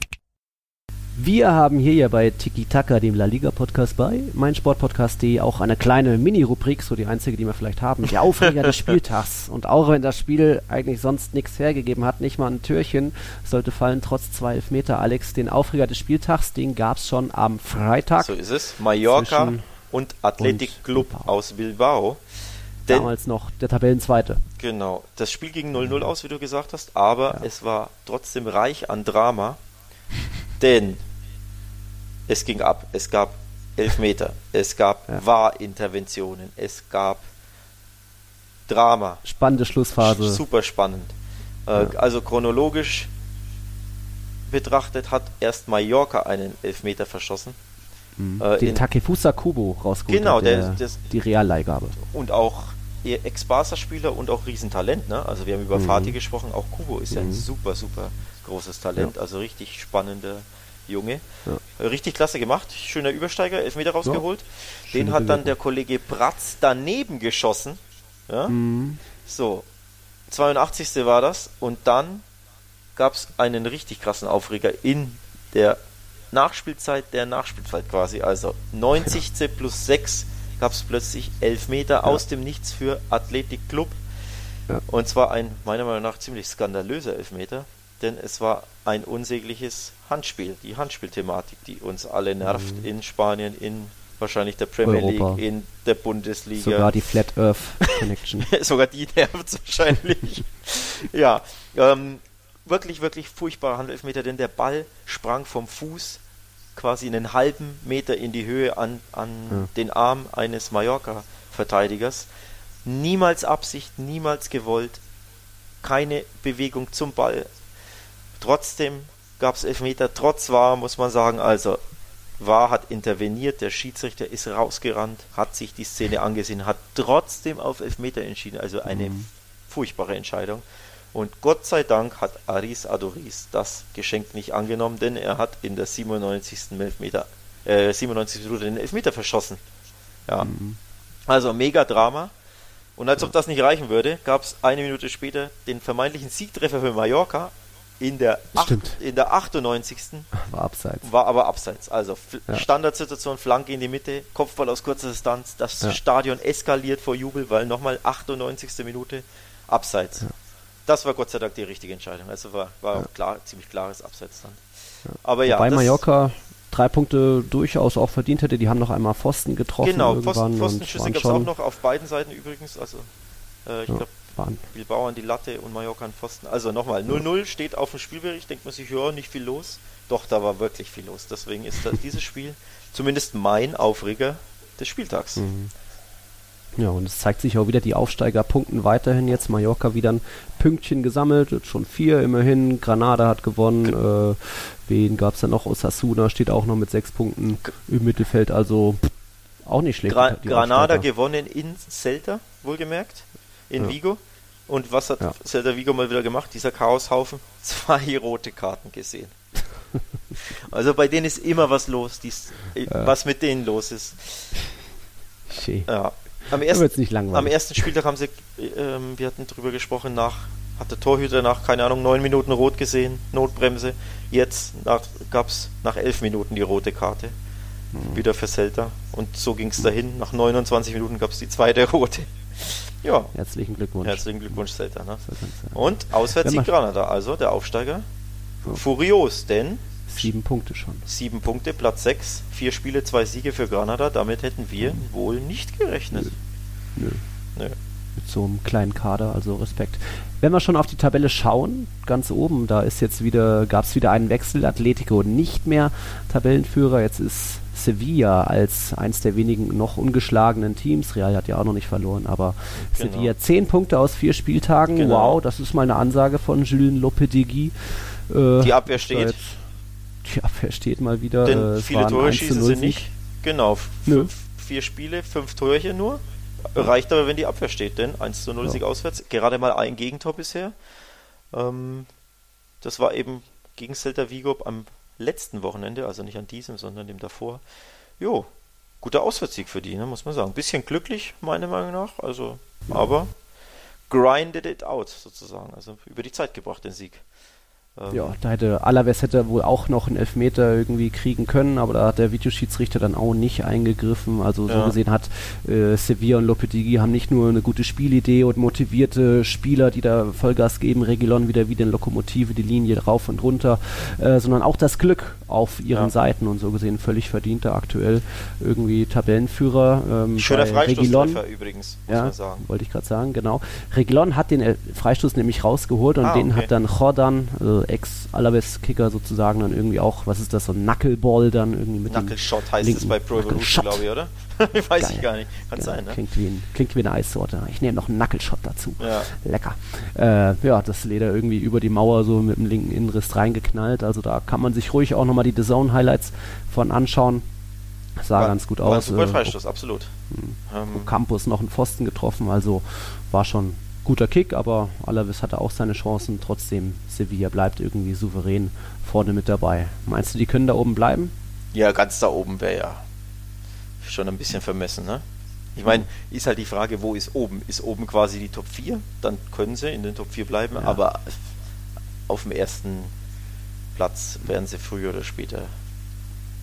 wir haben hier ja bei Tiki Taka, dem La Liga Podcast bei meinsportpodcast.de auch eine kleine Mini-Rubrik, so die einzige, die wir vielleicht haben. Der Aufreger des Spieltags. Und auch wenn das Spiel eigentlich sonst nichts hergegeben hat, nicht mal ein Türchen, sollte fallen trotz zwei Elfmeter. Alex, den Aufreger des Spieltags, den gab es schon am Freitag. So ist es. Mallorca und Athletic Club Bilbao. aus Bilbao. Denn, Damals noch der Tabellenzweite. Genau. Das Spiel ging 0-0 aus, wie du gesagt hast, aber ja. es war trotzdem reich an Drama. Denn es ging ab. Es gab Elfmeter, es gab ja. Wahrinterventionen, es gab Drama. Spannende Schlussphase. Super spannend. Äh, ja. Also chronologisch betrachtet hat erst Mallorca einen Elfmeter verschossen. Mhm. Äh, Den Takefusa Kubo rausgeholt. Genau, hat, der, der, die Realleihgabe. Und auch Ex-Barca-Spieler und auch Riesentalent. Ne? Also wir haben über mhm. Fatih gesprochen, auch Kubo ist mhm. ja ein mhm. super, super großes Talent. Ja. Also richtig spannender Junge. Ja. Richtig klasse gemacht. Schöner Übersteiger, Elfmeter rausgeholt. Ja. Den hat dann der Kollege Bratz daneben geschossen. Ja? Mhm. So, 82. war das. Und dann gab es einen richtig krassen Aufreger in der Nachspielzeit der Nachspielzeit quasi. Also 90. Ja. plus 6 gab es plötzlich Elfmeter ja. aus dem Nichts für Athletic Club. Und zwar ein meiner Meinung nach ziemlich skandalöser Elfmeter denn es war ein unsägliches Handspiel, die Handspielthematik, die uns alle nervt mhm. in Spanien, in wahrscheinlich der Premier Europa. League, in der Bundesliga. Sogar die Flat Earth Connection. Sogar die nervt wahrscheinlich. ja, ähm, wirklich, wirklich furchtbarer Handelfmeter, denn der Ball sprang vom Fuß quasi einen halben Meter in die Höhe an, an ja. den Arm eines Mallorca-Verteidigers. Niemals Absicht, niemals gewollt, keine Bewegung zum Ball. Trotzdem gab es Elfmeter, trotz war, muss man sagen, also war hat interveniert, der Schiedsrichter ist rausgerannt, hat sich die Szene angesehen, hat trotzdem auf Elfmeter entschieden, also eine mhm. furchtbare Entscheidung. Und Gott sei Dank hat Aris Adoris das Geschenk nicht angenommen, denn er hat in der 97. Elfmeter, äh, 97. Minute den Elfmeter verschossen. Ja. Mhm. Also mega Drama. Und als ob das nicht reichen würde, gab es eine Minute später den vermeintlichen Siegtreffer für Mallorca in der, acht, in der 98. War abseits. War aber abseits. Also ja. Standardsituation, Flanke in die Mitte, Kopfball aus kurzer Distanz. Das ja. Stadion eskaliert vor Jubel, weil nochmal 98. Minute abseits. Ja. Das war Gott sei Dank die richtige Entscheidung. Also war, war klar, ziemlich klares Abseits dann. Aber ja. Bei Mallorca drei Punkte durchaus auch verdient hätte. Die haben noch einmal Pfosten getroffen. Genau, Pfosten, Pfostenschüsse gab es auch noch auf beiden Seiten übrigens. Also äh, ich ja, glaube, Bilbao an die Latte und Mallorca an Pfosten. Also nochmal, 0-0 steht auf dem Spielbericht. Denkt man sich, ja, nicht viel los. Doch, da war wirklich viel los. Deswegen ist das, dieses Spiel zumindest mein Aufreger des Spieltags. Mhm. Ja, und es zeigt sich auch wieder, die Aufsteiger punkten weiterhin jetzt. Mallorca wieder ein Pünktchen gesammelt, jetzt schon vier immerhin. Granada hat gewonnen. Äh, wen gab es da noch? Osasuna steht auch noch mit sechs Punkten im Mittelfeld, also auch nicht schlecht. Gra Granada Aufsteiger. gewonnen in Celta, wohlgemerkt, in ja. Vigo. Und was hat ja. Celta Vigo mal wieder gemacht? Dieser Chaoshaufen? Zwei rote Karten gesehen. also bei denen ist immer was los, dies, ja. was mit denen los ist. Schön. Ja, am ersten, am ersten Spieltag haben sie, äh, wir hatten drüber gesprochen, nach, hat der Torhüter nach, keine Ahnung, neun Minuten rot gesehen, Notbremse. Jetzt gab es nach elf Minuten die rote Karte. Mhm. Wieder für Celta. Und so ging es dahin. Nach 29 Minuten gab es die zweite rote. Ja. Herzlichen Glückwunsch. Herzlichen Glückwunsch, Celta. Ne? Und auswärts die Granada, also der Aufsteiger. Ja. Furios, denn Sieben Punkte schon. Sieben Punkte, Platz sechs, vier Spiele, zwei Siege für Granada. Damit hätten wir mhm. wohl nicht gerechnet. Nö. Nö. Mit so einem kleinen Kader, also Respekt. Wenn wir schon auf die Tabelle schauen, ganz oben, da ist jetzt wieder, gab es wieder einen Wechsel. Atletico nicht mehr Tabellenführer. Jetzt ist Sevilla als eins der wenigen noch ungeschlagenen Teams. Real hat ja auch noch nicht verloren, aber genau. Sevilla zehn Punkte aus vier Spieltagen. Genau. Wow, das ist mal eine Ansage von Julien Lopetegui. Äh, die Abwehr steht die Abwehr steht mal wieder. Denn äh, viele Tore schießen sie nicht. Genau. Fünf, vier Spiele, fünf Tore nur. Reicht aber, wenn die Abwehr steht, denn 1 zu 0 ja. Sieg auswärts. Gerade mal ein Gegentor bisher. Ähm, das war eben gegen Celta Vigo am letzten Wochenende, also nicht an diesem, sondern dem davor. Jo, guter Auswärtssieg für die, ne, muss man sagen. Bisschen glücklich, meiner Meinung nach. Also, aber grinded it out sozusagen. Also über die Zeit gebracht, den Sieg. Ähm ja, da hätte Alaves hätte wohl auch noch einen Elfmeter irgendwie kriegen können, aber da hat der Videoschiedsrichter dann auch nicht eingegriffen. Also so gesehen hat äh, Sevilla und Lopetegui haben nicht nur eine gute Spielidee und motivierte Spieler, die da Vollgas geben, Regilon wieder wie den Lokomotive die Linie rauf und runter, äh, sondern auch das Glück auf ihren ja. Seiten und so gesehen völlig verdienter aktuell irgendwie Tabellenführer. Ähm, Schöner Freistoßtreffer übrigens, muss ja, man sagen. Wollte ich gerade sagen, genau. Regilon hat den Freistoß nämlich rausgeholt und ah, den okay. hat dann Jordan, also Ex-Alaves-Kicker sozusagen dann irgendwie auch, was ist das, so ein Knuckleball dann irgendwie mit Knuckleshot heißt es bei Pro Evolution, glaube ich, oder? Weiß Geil. ich gar nicht. Kann Geil. sein, ne? Klingt wie, ein, klingt wie eine Eissorte. Ich nehme noch einen Knuckleshot dazu. Ja. Lecker. Äh, ja, das Leder irgendwie über die Mauer so mit dem linken Innenriss reingeknallt. Also da kann man sich ruhig auch nochmal die The Zone Highlights von anschauen. Sah war, ganz gut aus. War ein super äh, Freistoß, absolut. Ähm. Campus noch einen Pfosten getroffen, also war schon guter Kick, aber Alaves hatte auch seine Chancen. Trotzdem, Sevilla bleibt irgendwie souverän vorne mit dabei. Meinst du, die können da oben bleiben? Ja, ganz da oben wäre ja schon ein bisschen vermessen, ne? Ich meine, ist halt die Frage, wo ist oben? Ist oben quasi die Top 4? Dann können sie in den Top 4 bleiben, ja. aber auf dem ersten Platz werden sie früher oder später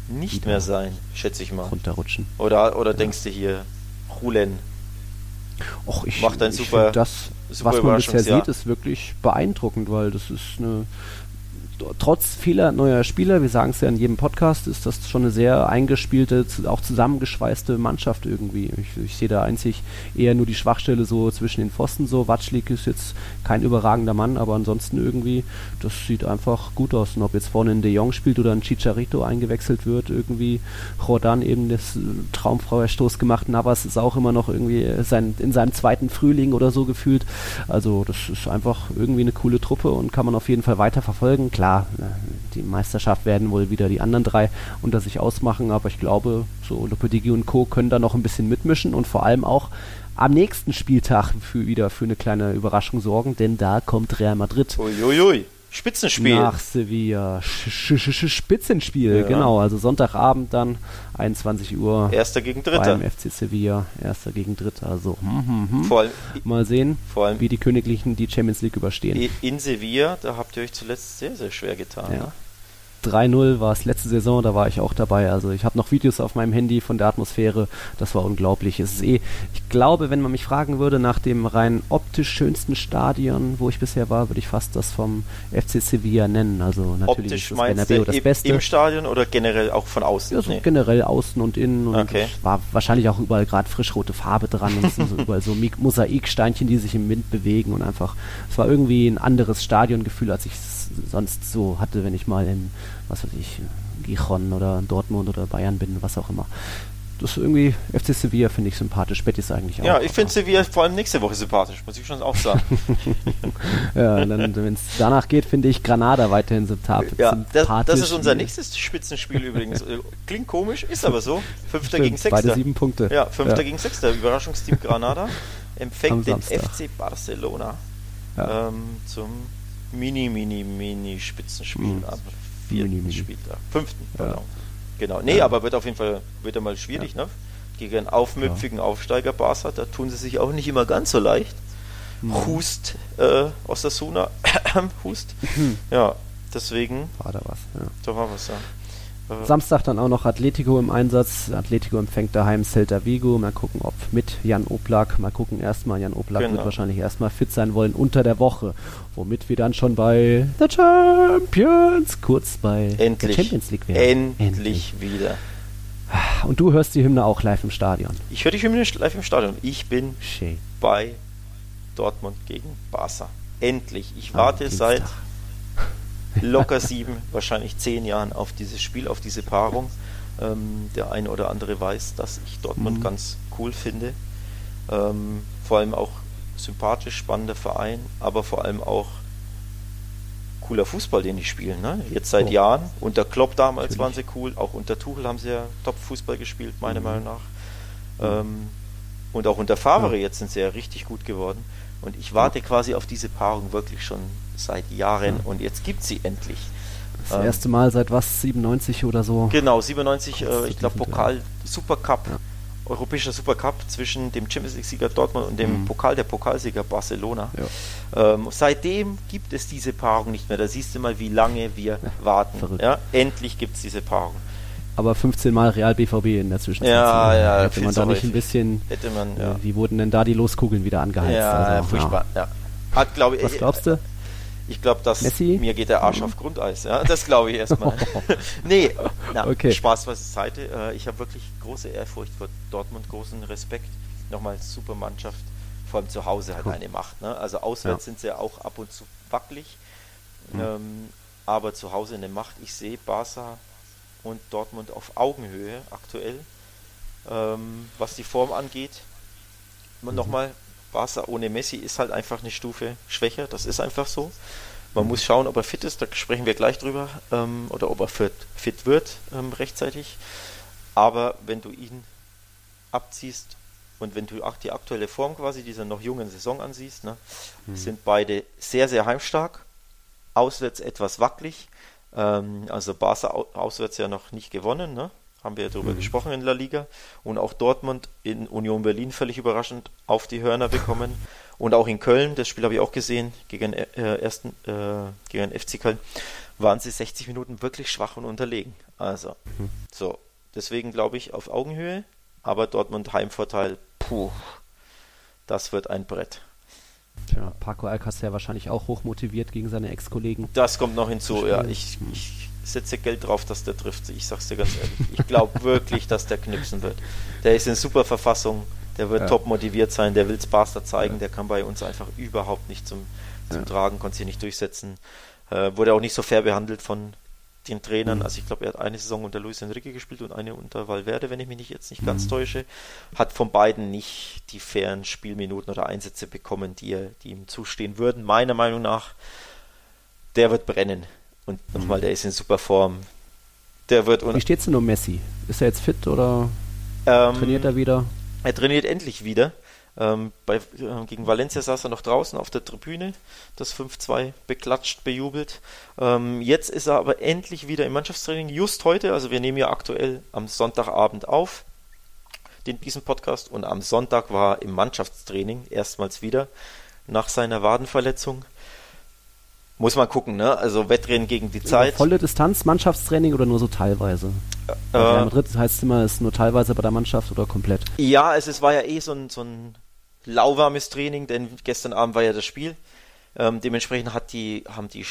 nicht mehr sein, schätze ich mal. Runterrutschen. Oder, oder ja. denkst du hier, Rulen Och, ich, macht ein super, das, was man bisher sieht, ist wirklich beeindruckend, weil das ist eine trotz vieler neuer Spieler, wir sagen es ja in jedem Podcast, ist das schon eine sehr eingespielte, auch zusammengeschweißte Mannschaft irgendwie. Ich, ich sehe da einzig eher nur die Schwachstelle so zwischen den Pfosten so. Watschlik ist jetzt kein überragender Mann, aber ansonsten irgendwie, das sieht einfach gut aus. Und ob jetzt vorne ein De Jong spielt oder ein Chicharito eingewechselt wird, irgendwie Jordan eben das äh, Traumfrauerstoß gemacht, Navas ist auch immer noch irgendwie sein, in seinem zweiten Frühling oder so gefühlt. Also das ist einfach irgendwie eine coole Truppe und kann man auf jeden Fall weiter verfolgen. Klar, äh, die Meisterschaft werden wohl wieder die anderen drei unter sich ausmachen, aber ich glaube, so Lopetegui und Co. können da noch ein bisschen mitmischen und vor allem auch am nächsten Spieltag für, wieder für eine kleine Überraschung sorgen, denn da kommt Real Madrid. Uiuiui. Spitzenspiel. Nach Sevilla. Sch Sch Sch Spitzenspiel, ja. genau. Also Sonntagabend dann, 21 Uhr. Erster gegen Dritter. Beim FC Sevilla. Erster gegen Dritter. Also, hm, hm, hm. Vor allem, mal sehen, vor allem wie die Königlichen die Champions League überstehen. In Sevilla, da habt ihr euch zuletzt sehr, sehr schwer getan. Ja. Ne? 3-0 war es letzte Saison, da war ich auch dabei. Also ich habe noch Videos auf meinem Handy von der Atmosphäre. Das war unglaublich. Es ist eh, ich glaube, wenn man mich fragen würde nach dem rein optisch schönsten Stadion, wo ich bisher war, würde ich fast das vom FC Sevilla nennen. Also natürlich optisch ist das Bernabeu das Beste. Im Stadion oder generell auch von außen? Ja, so nee. generell außen und innen. Und okay. war wahrscheinlich auch überall gerade frischrote Farbe dran und es sind so überall so Mosaiksteinchen, die sich im Wind bewegen und einfach, es war irgendwie ein anderes Stadiongefühl, als ich es sonst so hatte, wenn ich mal in, was weiß ich, Gijon oder Dortmund oder Bayern bin, was auch immer. Das ist irgendwie, FC Sevilla finde ich sympathisch, Betis eigentlich auch. Ja, ich finde Sevilla vor allem nächste Woche sympathisch, muss ich schon auch sagen. ja, dann, wenn es danach geht, finde ich Granada weiterhin sympathisch. Ja, das, das, ist unser nächstes Spitzenspiel übrigens. Klingt komisch, ist aber so. Fünfter Stimmt, gegen Sechster. Beide sieben Punkte. Ja, Fünfter ja. gegen Sechster. Überraschungsteam Granada empfängt den FC Barcelona ja. ähm, zum Mini, Mini, Mini Spitzenspiel mhm. ab vierten Mini, Mini. Spieltag. Fünften, ja. genau. Genau. Nee, ja. aber wird auf jeden Fall wieder mal schwierig, ja. ne? Gegen einen aufmüpfigen Aufsteiger Barca, da tun sie sich auch nicht immer ganz so leicht. Mhm. Hust äh, Osasuna, Hust. Mhm. Ja, deswegen. War da was, ja. Da war was, ja. Samstag dann auch noch Atletico im Einsatz. Atletico empfängt daheim Celta Vigo. Mal gucken, ob mit Jan Oblak. Mal gucken erstmal. Jan Oblak genau. wird wahrscheinlich erstmal fit sein wollen unter der Woche. Womit wir dann schon bei The Champions kurz bei Endlich. der Champions League werden. Endlich, Endlich wieder. Und du hörst die Hymne auch live im Stadion. Ich höre die Hymne live im Stadion. Ich bin Schön. bei Dortmund gegen Barca. Endlich. Ich warte seit locker sieben, wahrscheinlich zehn Jahren auf dieses Spiel, auf diese Paarung. Ähm, der eine oder andere weiß, dass ich Dortmund mhm. ganz cool finde. Ähm, vor allem auch sympathisch, spannender Verein, aber vor allem auch cooler Fußball, den die spielen. Ne? Jetzt seit oh. Jahren. Unter Klopp damals Natürlich. waren sie cool, auch unter Tuchel haben sie ja Top-Fußball gespielt, meiner mhm. Meinung nach. Ähm, und auch unter Favre ja. jetzt sind sie ja richtig gut geworden. Und ich warte ja. quasi auf diese Paarung wirklich schon seit Jahren ja. und jetzt gibt sie endlich. Das ähm, erste Mal seit was, 97 oder so? Genau, 97, äh, ich glaube Pokal, Supercup, ja. europäischer Supercup zwischen dem Champions League-Sieger Dortmund und dem mhm. Pokal der Pokalsieger Barcelona. Ja. Ähm, seitdem gibt es diese Paarung nicht mehr. Da siehst du mal, wie lange wir warten. Ja, endlich gibt es diese Paarung aber 15 Mal Real BVB in der Zwischenzeit. Ja, ja, hätte man da nicht ein bisschen. Hätte man, ja. Wie wurden denn da die Loskugeln wieder angeheizt? Ja, also, ja furchtbar. Ja. Hat, glaub, Was glaubst du? Ich glaube, dass Messi? mir geht der Arsch auf Grundeis. Ja, das glaube ich erstmal. nee, na, okay. Spaß beiseite. Äh, ich habe wirklich große Ehrfurcht vor Dortmund, großen Respekt. Nochmal super Mannschaft, vor allem zu Hause halt cool. eine Macht. Ne? Also auswärts ja. sind sie ja auch ab und zu wackelig, mhm. ähm, aber zu Hause eine Macht. Ich sehe Barca und Dortmund auf Augenhöhe aktuell, ähm, was die Form angeht. Mhm. Nochmal, Barca ohne Messi ist halt einfach eine Stufe schwächer, das ist einfach so. Man muss schauen, ob er fit ist, da sprechen wir gleich drüber, ähm, oder ob er fit, fit wird ähm, rechtzeitig. Aber wenn du ihn abziehst und wenn du auch die aktuelle Form quasi dieser noch jungen Saison ansiehst, ne, mhm. sind beide sehr, sehr heimstark, auswärts etwas wackelig. Ähm, also Barca auswärts ja noch nicht gewonnen, ne? Haben wir ja darüber mhm. gesprochen in La Liga. Und auch Dortmund in Union Berlin völlig überraschend auf die Hörner bekommen. Und auch in Köln, das Spiel habe ich auch gesehen, gegen, äh, ersten, äh, gegen FC Köln, waren sie 60 Minuten wirklich schwach und unterlegen. Also, mhm. so. Deswegen glaube ich auf Augenhöhe, aber Dortmund Heimvorteil, puh, das wird ein Brett. Tja, Paco Alcacer wahrscheinlich auch hoch motiviert gegen seine Ex-Kollegen. Das kommt noch hinzu, ja. Ich, ich setze Geld drauf, dass der trifft. Ich sag's dir ganz ehrlich. Ich glaube wirklich, dass der knipsen wird. Der ist in super Verfassung, der wird ja. top motiviert sein, der will Spaster zeigen, ja. der kann bei uns einfach überhaupt nicht zum, zum ja. Tragen, konnte sich nicht durchsetzen. Äh, wurde auch nicht so fair behandelt von den Trainern. Mhm. Also ich glaube, er hat eine Saison unter Luis Enrique gespielt und eine unter Valverde, wenn ich mich nicht jetzt nicht mhm. ganz täusche. Hat von beiden nicht die fairen Spielminuten oder Einsätze bekommen, die, er, die ihm zustehen würden. Meiner Meinung nach, der wird brennen. Und nochmal, der ist in super Form. Der wird Wie steht es denn um Messi? Ist er jetzt fit oder ähm, trainiert er wieder? Er trainiert endlich wieder. Ähm, bei, äh, gegen Valencia saß er noch draußen auf der Tribüne, das 5-2 beklatscht, bejubelt. Ähm, jetzt ist er aber endlich wieder im Mannschaftstraining, just heute, also wir nehmen ja aktuell am Sonntagabend auf, den, diesen Podcast, und am Sonntag war er im Mannschaftstraining erstmals wieder nach seiner Wadenverletzung. Muss man gucken, ne? Also Wettrennen gegen die Zeit. Volle Distanz, Mannschaftstraining oder nur so teilweise? Äh, Real Madrid heißt immer, es ist nur teilweise bei der Mannschaft oder komplett? Ja, es ist, war ja eh so ein, so ein lauwarmes Training, denn gestern Abend war ja das Spiel. Ähm, dementsprechend hat die, haben die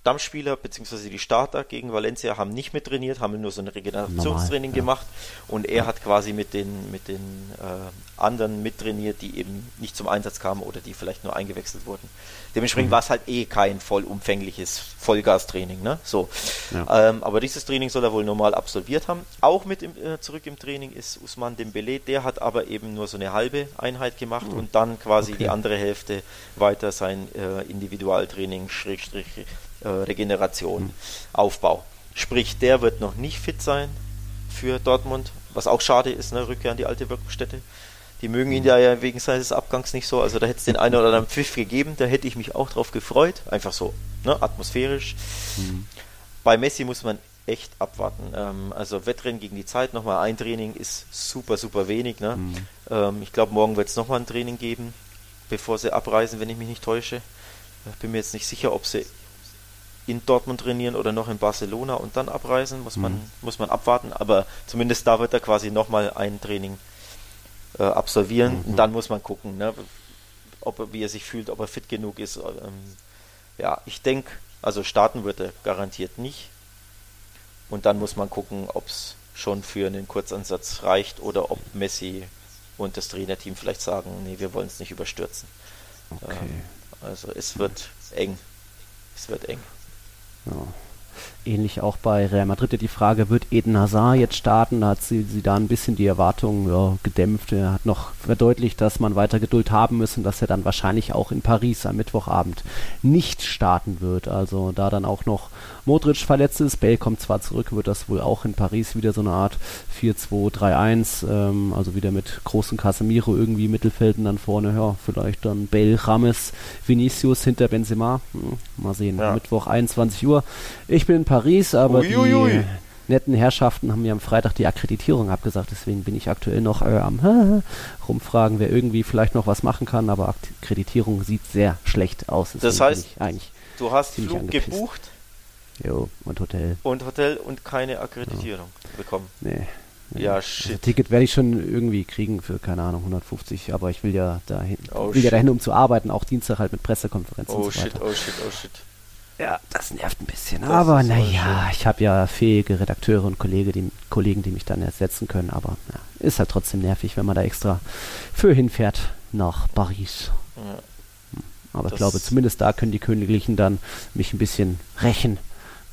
Stammspieler bzw. die Starter gegen Valencia haben nicht mit trainiert, haben nur so ein Regenerationstraining Normal, ja. gemacht und er hat quasi mit den, mit den äh, anderen mittrainiert, die eben nicht zum Einsatz kamen oder die vielleicht nur eingewechselt wurden. Dementsprechend mhm. war es halt eh kein vollumfängliches Vollgastraining. Ne? So. Ja. Ähm, aber dieses Training soll er wohl normal absolviert haben. Auch mit im, äh, zurück im Training ist Usman Dembele, der hat aber eben nur so eine halbe Einheit gemacht mhm. und dann quasi okay. die andere Hälfte weiter sein äh, Individualtraining, Schrägstrich äh, Regeneration, mhm. Aufbau. Sprich, der wird noch nicht fit sein für Dortmund, was auch schade ist, ne? Rückkehr an die alte Wirkungsstätte. Die mögen ihn mhm. ja wegen seines Abgangs nicht so, also da hätte es den einen oder anderen Pfiff gegeben, da hätte ich mich auch drauf gefreut, einfach so, ne? atmosphärisch. Mhm. Bei Messi muss man echt abwarten. Ähm, also Wettrennen gegen die Zeit, nochmal ein Training ist super, super wenig. Ne? Mhm. Ähm, ich glaube, morgen wird es nochmal ein Training geben, bevor sie abreisen, wenn ich mich nicht täusche. Ich bin mir jetzt nicht sicher, ob sie in Dortmund trainieren oder noch in Barcelona und dann abreisen, muss man, mhm. muss man abwarten, aber zumindest da wird er quasi nochmal ein Training äh, absolvieren mhm. und dann muss man gucken, ne, ob er, wie er sich fühlt, ob er fit genug ist. Ähm, ja, ich denke, also starten wird er garantiert nicht und dann muss man gucken, ob es schon für einen Kurzansatz reicht oder ob Messi und das Trainerteam vielleicht sagen, nee, wir wollen es nicht überstürzen. Okay. Ähm, also es wird eng. Es wird eng. Ja. Ähnlich auch bei Real Madrid die Frage, wird Eden Hazard jetzt starten? Da hat sie, sie da ein bisschen die Erwartungen ja, gedämpft. Er hat noch verdeutlicht, dass man weiter Geduld haben müssen, dass er dann wahrscheinlich auch in Paris am Mittwochabend nicht starten wird. Also da dann auch noch Modric verletzt ist, Bale kommt zwar zurück, wird das wohl auch in Paris wieder so eine Art 4-2-3-1, ähm, also wieder mit großen Casemiro irgendwie Mittelfelden dann vorne, ja, vielleicht dann Bale, Rames, Vinicius hinter Benzema. Hm, mal sehen, ja. Mittwoch 21 Uhr. Ich bin in Paris, aber Uiuiui. die netten Herrschaften haben mir am Freitag die Akkreditierung abgesagt, deswegen bin ich aktuell noch äh, am rumfragen, wer irgendwie vielleicht noch was machen kann, aber Akkreditierung sieht sehr schlecht aus. Das heißt, du hast Flug angepisst. gebucht? Jo, und Hotel. Und Hotel und keine Akkreditierung ja. bekommen. Nee. nee. Ja, shit. Also, Ticket werde ich schon irgendwie kriegen für, keine Ahnung, 150, aber ich will ja dahin, oh, will shit. ja dahin, um zu arbeiten, auch Dienstag halt mit Pressekonferenzen. Oh und so shit, oh shit, oh shit. Ja, das nervt ein bisschen. Das aber naja, ich habe ja fähige Redakteure und Kollege, die, Kollegen, die mich dann ersetzen können. Aber ja, ist halt trotzdem nervig, wenn man da extra für hinfährt nach Paris. Ja. Hm. Aber das ich glaube, zumindest da können die Königlichen dann mich ein bisschen rächen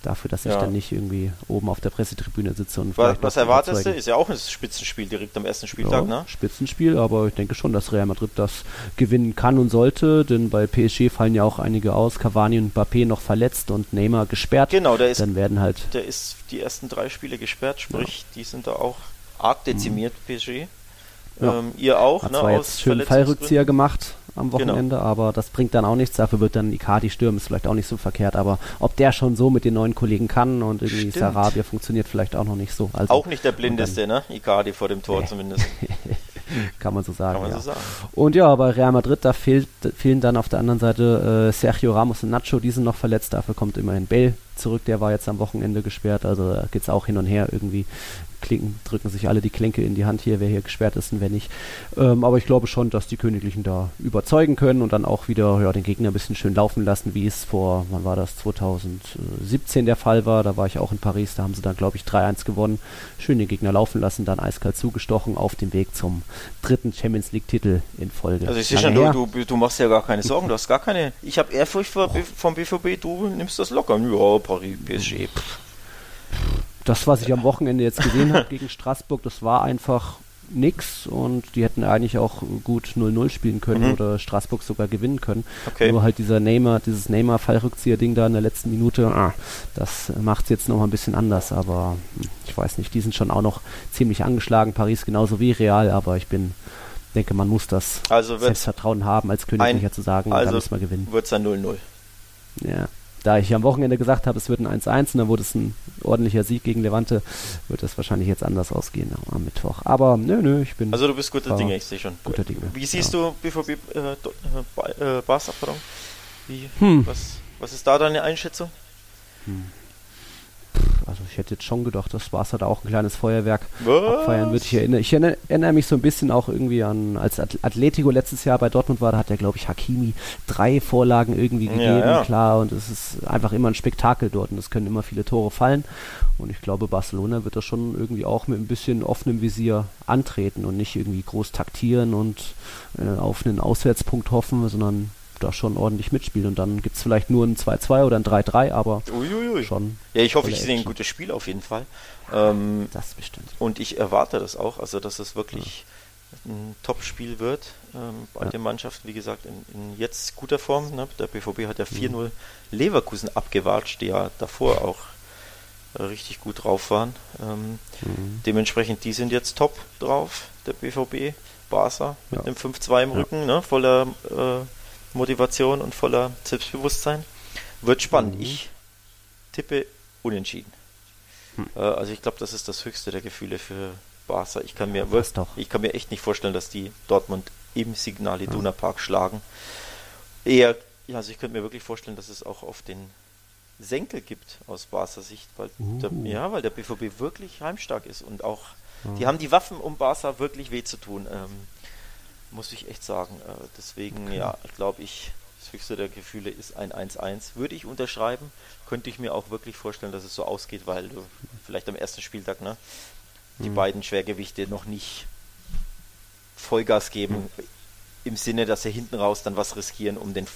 dafür, dass ich ja. dann nicht irgendwie oben auf der Pressetribüne sitze und Was, was erwartest du? Ist ja auch ein Spitzenspiel direkt am ersten Spieltag, ja, ne? Spitzenspiel, aber ich denke schon, dass Real Madrid das gewinnen kann und sollte, denn bei PSG fallen ja auch einige aus, Cavani und Mbappé noch verletzt und Neymar gesperrt. Genau, der ist dann werden halt der ist die ersten drei Spiele gesperrt, sprich, ja. die sind da auch arg dezimiert mhm. PSG. Ähm, ihr auch, Hat ne? Jetzt schön Fallrückzieher gemacht am genau. Wochenende, genau. aber das bringt dann auch nichts. Dafür wird dann Icardi stürmen, ist vielleicht auch nicht so verkehrt. Aber ob der schon so mit den neuen Kollegen kann und irgendwie Stimmt. Sarabia funktioniert vielleicht auch noch nicht so. Also, auch nicht der blindeste, dann, ne? Icardi vor dem Tor nee. zumindest. kann man so sagen. Man ja. so sagen. Und ja, bei Real Madrid, da fehlt, fehlen dann auf der anderen Seite äh, Sergio Ramos und Nacho, die sind noch verletzt. Dafür kommt immerhin Bell zurück, der war jetzt am Wochenende gesperrt, also da geht es auch hin und her irgendwie klinken, drücken sich alle die Klinke in die Hand hier, wer hier gesperrt ist und wer nicht. Ähm, aber ich glaube schon, dass die Königlichen da überzeugen können und dann auch wieder ja, den Gegner ein bisschen schön laufen lassen, wie es vor, wann war das, 2017 der Fall war. Da war ich auch in Paris, da haben sie dann, glaube ich, 3-1 gewonnen. Schön den Gegner laufen lassen, dann eiskalt zugestochen auf dem Weg zum dritten Champions League-Titel in Folge. Also ich sehe schon, du, du, machst ja gar keine Sorgen, du hast gar keine. Ich habe Ehrfurcht vor, vom BVB, du nimmst das locker. Ja, Paris, PSG. Pff das, was ich am Wochenende jetzt gesehen habe gegen Straßburg, das war einfach nix und die hätten eigentlich auch gut 0-0 spielen können mhm. oder Straßburg sogar gewinnen können. Okay. Nur halt dieser Neymar, dieses Neymar-Fallrückzieher-Ding da in der letzten Minute, ah, das macht es jetzt nochmal ein bisschen anders, aber ich weiß nicht, die sind schon auch noch ziemlich angeschlagen, Paris genauso wie Real, aber ich bin denke, man muss das also Selbstvertrauen haben, als Königlicher zu sagen, also da müssen wir gewinnen. Wird es ein 0-0. Ja da ich am Wochenende gesagt habe, es wird ein 1-1 und dann wurde es ein ordentlicher Sieg gegen Levante, wird das wahrscheinlich jetzt anders ausgehen am Mittwoch. Aber nö, nö, ich bin. Also du bist guter Dinge, ich sehe schon. Guter Dinge. Wie siehst ja. du BVB äh, äh, Barca, pardon? Wie, hm. was, was ist da deine Einschätzung? Hm also ich hätte jetzt schon gedacht, dass Barca da auch ein kleines Feuerwerk Was? abfeiern wird. Ich erinnere, ich erinnere, erinnere, mich so ein bisschen auch irgendwie an, als Atletico letztes Jahr bei Dortmund war, da hat ja, glaube ich, Hakimi drei Vorlagen irgendwie gegeben, ja, ja. klar, und es ist einfach immer ein Spektakel dort und es können immer viele Tore fallen. Und ich glaube, Barcelona wird das schon irgendwie auch mit ein bisschen offenem Visier antreten und nicht irgendwie groß taktieren und äh, auf einen Auswärtspunkt hoffen, sondern da schon ordentlich mitspielen. Und dann gibt es vielleicht nur ein 2-2 oder ein 3-3, aber Uiuiui. schon. Ja, ich hoffe, ich sehe ein gutes Spiel auf jeden Fall. Ähm, das bestimmt. Und ich erwarte das auch, also dass es wirklich ja. ein Top-Spiel wird. Ähm, beide ja. Mannschaften, wie gesagt, in, in, jetzt guter Form. Ne? Der BVB hat ja 4-0 mhm. Leverkusen abgewatscht, die ja davor auch äh, richtig gut drauf waren. Ähm, mhm. Dementsprechend, die sind jetzt top drauf, der BVB. Barca mit ja. einem 5-2 im Rücken, ne? voller äh, Motivation und voller Selbstbewusstsein. Wird spannend. Mhm. Ich tippe unentschieden. Hm. Äh, also ich glaube, das ist das höchste der Gefühle für Barca. Ich kann mir, ja, wirklich, ich kann mir echt nicht vorstellen, dass die Dortmund im Signal Iduna Park schlagen. Eher, also ich könnte mir wirklich vorstellen, dass es auch auf den Senkel gibt aus Barca Sicht, weil uh. der, ja, weil der BVB wirklich heimstark ist und auch ja. die haben die Waffen, um Barca wirklich weh zu tun. Ähm, muss ich echt sagen. Äh, deswegen, okay. ja, glaube ich, das höchste der Gefühle ist ein 1-1. Würde ich unterschreiben, könnte ich mir auch wirklich vorstellen, dass es so ausgeht, weil du vielleicht am ersten Spieltag, ne, die mhm. beiden Schwergewichte noch nicht Vollgas geben, mhm. im Sinne, dass sie hinten raus dann was riskieren, um den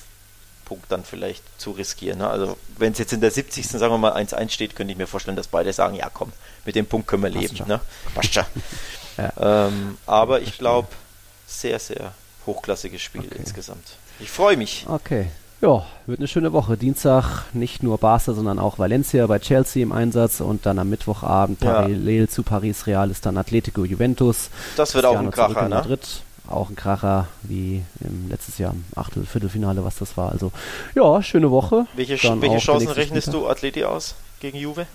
Punkt dann vielleicht zu riskieren. Ne? Also wenn es jetzt in der 70. sagen wir mal 1-1 steht, könnte ich mir vorstellen, dass beide sagen, ja komm, mit dem Punkt können wir leben. Ne? Passt ja. ähm, aber ich glaube, sehr, sehr hochklassiges Spiel okay. insgesamt. Ich freue mich. Okay. Ja, wird eine schöne Woche. Dienstag nicht nur Barca, sondern auch Valencia bei Chelsea im Einsatz und dann am Mittwochabend parallel ja. zu Paris Real ist dann Atletico Juventus. Das wird auch ein Kracher, ne? Madrid. Auch ein Kracher wie im letztes Jahr im Achtel, Viertelfinale, was das war. Also ja, schöne Woche. Welche, welche Chancen rechnest Spieltag. du Atleti aus gegen Juve?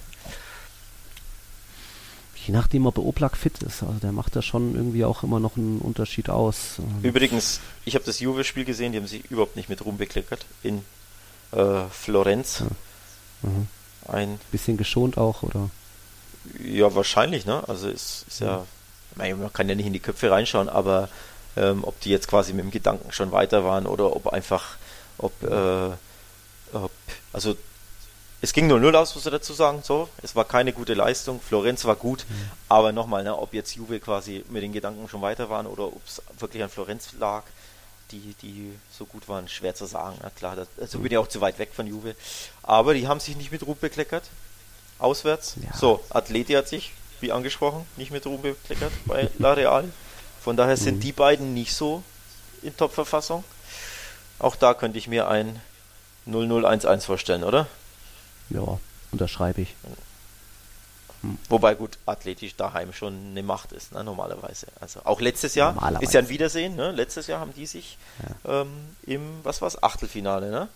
Je nachdem, ob Oblak fit ist. Also der macht da schon irgendwie auch immer noch einen Unterschied aus. Übrigens, ich habe das Juve-Spiel gesehen, die haben sich überhaupt nicht mit Ruhm bekleckert in äh, Florenz. Ja. Mhm. Ein bisschen geschont auch, oder? Ja, wahrscheinlich, ne? Also es ist ja, mhm. man kann ja nicht in die Köpfe reinschauen, aber ähm, ob die jetzt quasi mit dem Gedanken schon weiter waren oder ob einfach, ob, äh, ob also es ging nur 0 aus, muss ich dazu sagen. So, es war keine gute Leistung. Florenz war gut, mhm. aber nochmal, ne, ob jetzt Juve quasi mit den Gedanken schon weiter waren oder ob es wirklich an Florenz lag, die, die so gut waren, schwer zu sagen. Na klar, das, also bin ich auch zu weit weg von Juve. Aber die haben sich nicht mit Ruhm bekleckert. Auswärts. Ja. So, Atleti hat sich, wie angesprochen, nicht mit Ruhm bekleckert bei La Real. Von daher sind mhm. die beiden nicht so in Top-Verfassung. Auch da könnte ich mir ein 0-0-1-1 vorstellen, oder? Ja, unterschreibe ich. Hm. Wobei gut, athletisch daheim schon eine Macht ist, ne, normalerweise. Also auch letztes Jahr ist ja ein Wiedersehen, ne? Letztes Jahr haben die sich ja. ähm, im, was war's, Achtelfinale, ne?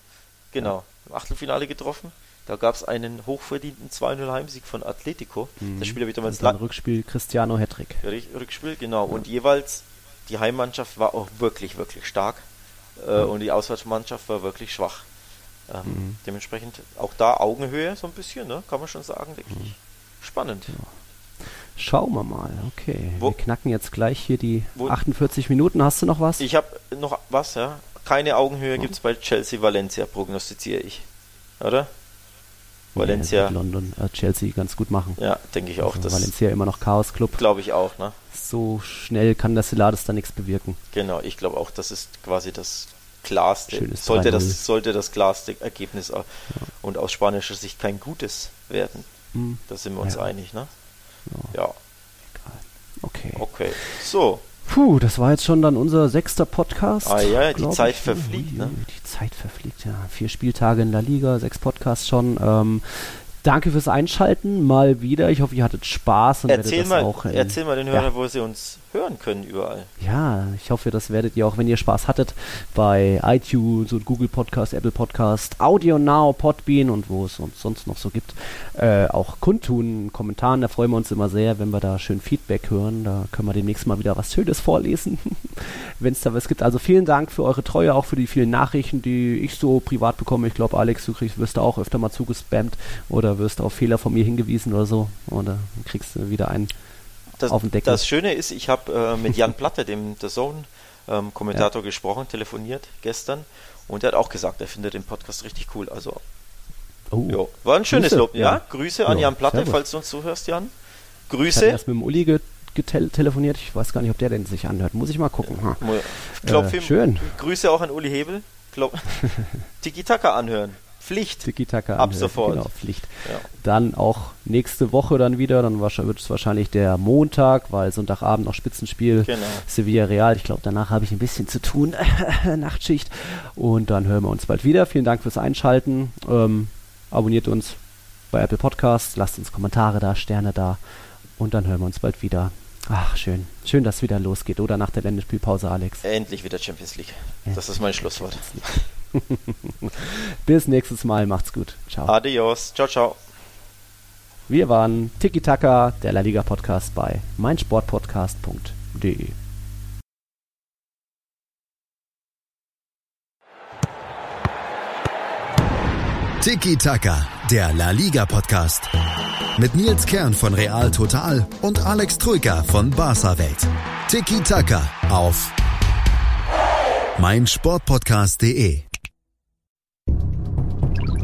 Genau, ja. im Achtelfinale getroffen. Da gab es einen hochverdienten 2-0 Heimsieg von Atletico. Mhm. Das Spiel habe ich damals lang. Rückspiel Cristiano Hattrick. Rückspiel, genau. Ja. Und jeweils die Heimmannschaft war auch wirklich, wirklich stark. Äh, und die Auswärtsmannschaft war wirklich schwach. Ähm, mhm. Dementsprechend auch da Augenhöhe so ein bisschen, ne? kann man schon sagen, denke mhm. ich. Spannend. Ja. Schauen wir mal, okay. Wo? Wir knacken jetzt gleich hier die Wo? 48 Minuten. Hast du noch was? Ich habe noch was, ja. Keine Augenhöhe oh. gibt es bei Chelsea Valencia, prognostiziere ich. Oder? Valencia. Ja, London, äh, Chelsea ganz gut machen. Ja, denke ich auch. Also Valencia immer noch Chaos-Club. Glaube ich auch, ne? So schnell kann der Celades da nichts bewirken. Genau, ich glaube auch, das ist quasi das klarste. Sollte das, sollte das klarste Ergebnis ja. und aus spanischer Sicht kein gutes werden. Hm. Da sind wir uns ja. einig, ne? Ja. ja. Okay. Okay. So. Puh, das war jetzt schon dann unser sechster Podcast. Ah ja, die Zeit ich. verfliegt, ne? Die Zeit verfliegt, ja. Vier Spieltage in der Liga, sechs Podcasts schon. Ähm, Danke fürs Einschalten mal wieder. Ich hoffe, ihr hattet Spaß und erzähl mal, auch, äh, erzähl mal den Hörern, wo sie uns hören können überall. Ja, ich hoffe, das werdet ihr auch, wenn ihr Spaß hattet, bei iTunes und Google Podcast, Apple Podcast, Audio Now, Podbean und wo es uns sonst noch so gibt, äh, auch kundtun, Kommentaren. Da freuen wir uns immer sehr, wenn wir da schön Feedback hören. Da können wir demnächst mal wieder was Schönes vorlesen, wenn es da was gibt. Also vielen Dank für eure Treue, auch für die vielen Nachrichten, die ich so privat bekomme. Ich glaube, Alex, du kriegst, wirst da auch öfter mal zugespammt oder wirst auf Fehler von mir hingewiesen oder so. Oder kriegst du wieder einen das, auf den Deckel. Das Schöne ist, ich habe äh, mit Jan Platte, dem The Zone-Kommentator, ähm, ja. gesprochen, telefoniert gestern und er hat auch gesagt, er findet den Podcast richtig cool. Also, oh. jo, war ein schönes Grüße. Lob. Ja, ja. Grüße an Jan Platte, Servus. falls du uns zuhörst, Jan. Grüße. Ich erst mit dem Uli ge telefoniert. Ich weiß gar nicht, ob der denn sich anhört. Muss ich mal gucken. Ja. Klopf äh, schön. Grüße auch an Uli Hebel. Tiki-Taka anhören. Pflicht. Tiki-Taka Ab sofort. Genau, Pflicht. Ja. Dann auch nächste Woche dann wieder, dann wird es wahrscheinlich der Montag, weil Sonntagabend noch Spitzenspiel genau. Sevilla Real. Ich glaube, danach habe ich ein bisschen zu tun, Nachtschicht. Und dann hören wir uns bald wieder. Vielen Dank fürs Einschalten. Ähm, abonniert uns bei Apple Podcasts, lasst uns Kommentare da, Sterne da und dann hören wir uns bald wieder. Ach, schön. Schön, dass es wieder losgeht, oder nach der Länderspielpause, Alex? Endlich wieder Champions League. Das ist mein Schlusswort. Bis nächstes Mal. Macht's gut. Ciao. Adios. Ciao, ciao. Wir waren Tiki Taka, der La Liga Podcast bei meinsportpodcast.de. Tiki Taka, der La Liga Podcast. Mit Nils Kern von Real Total und Alex Troika von Barca Welt. Tiki Taka auf meinsportpodcast.de.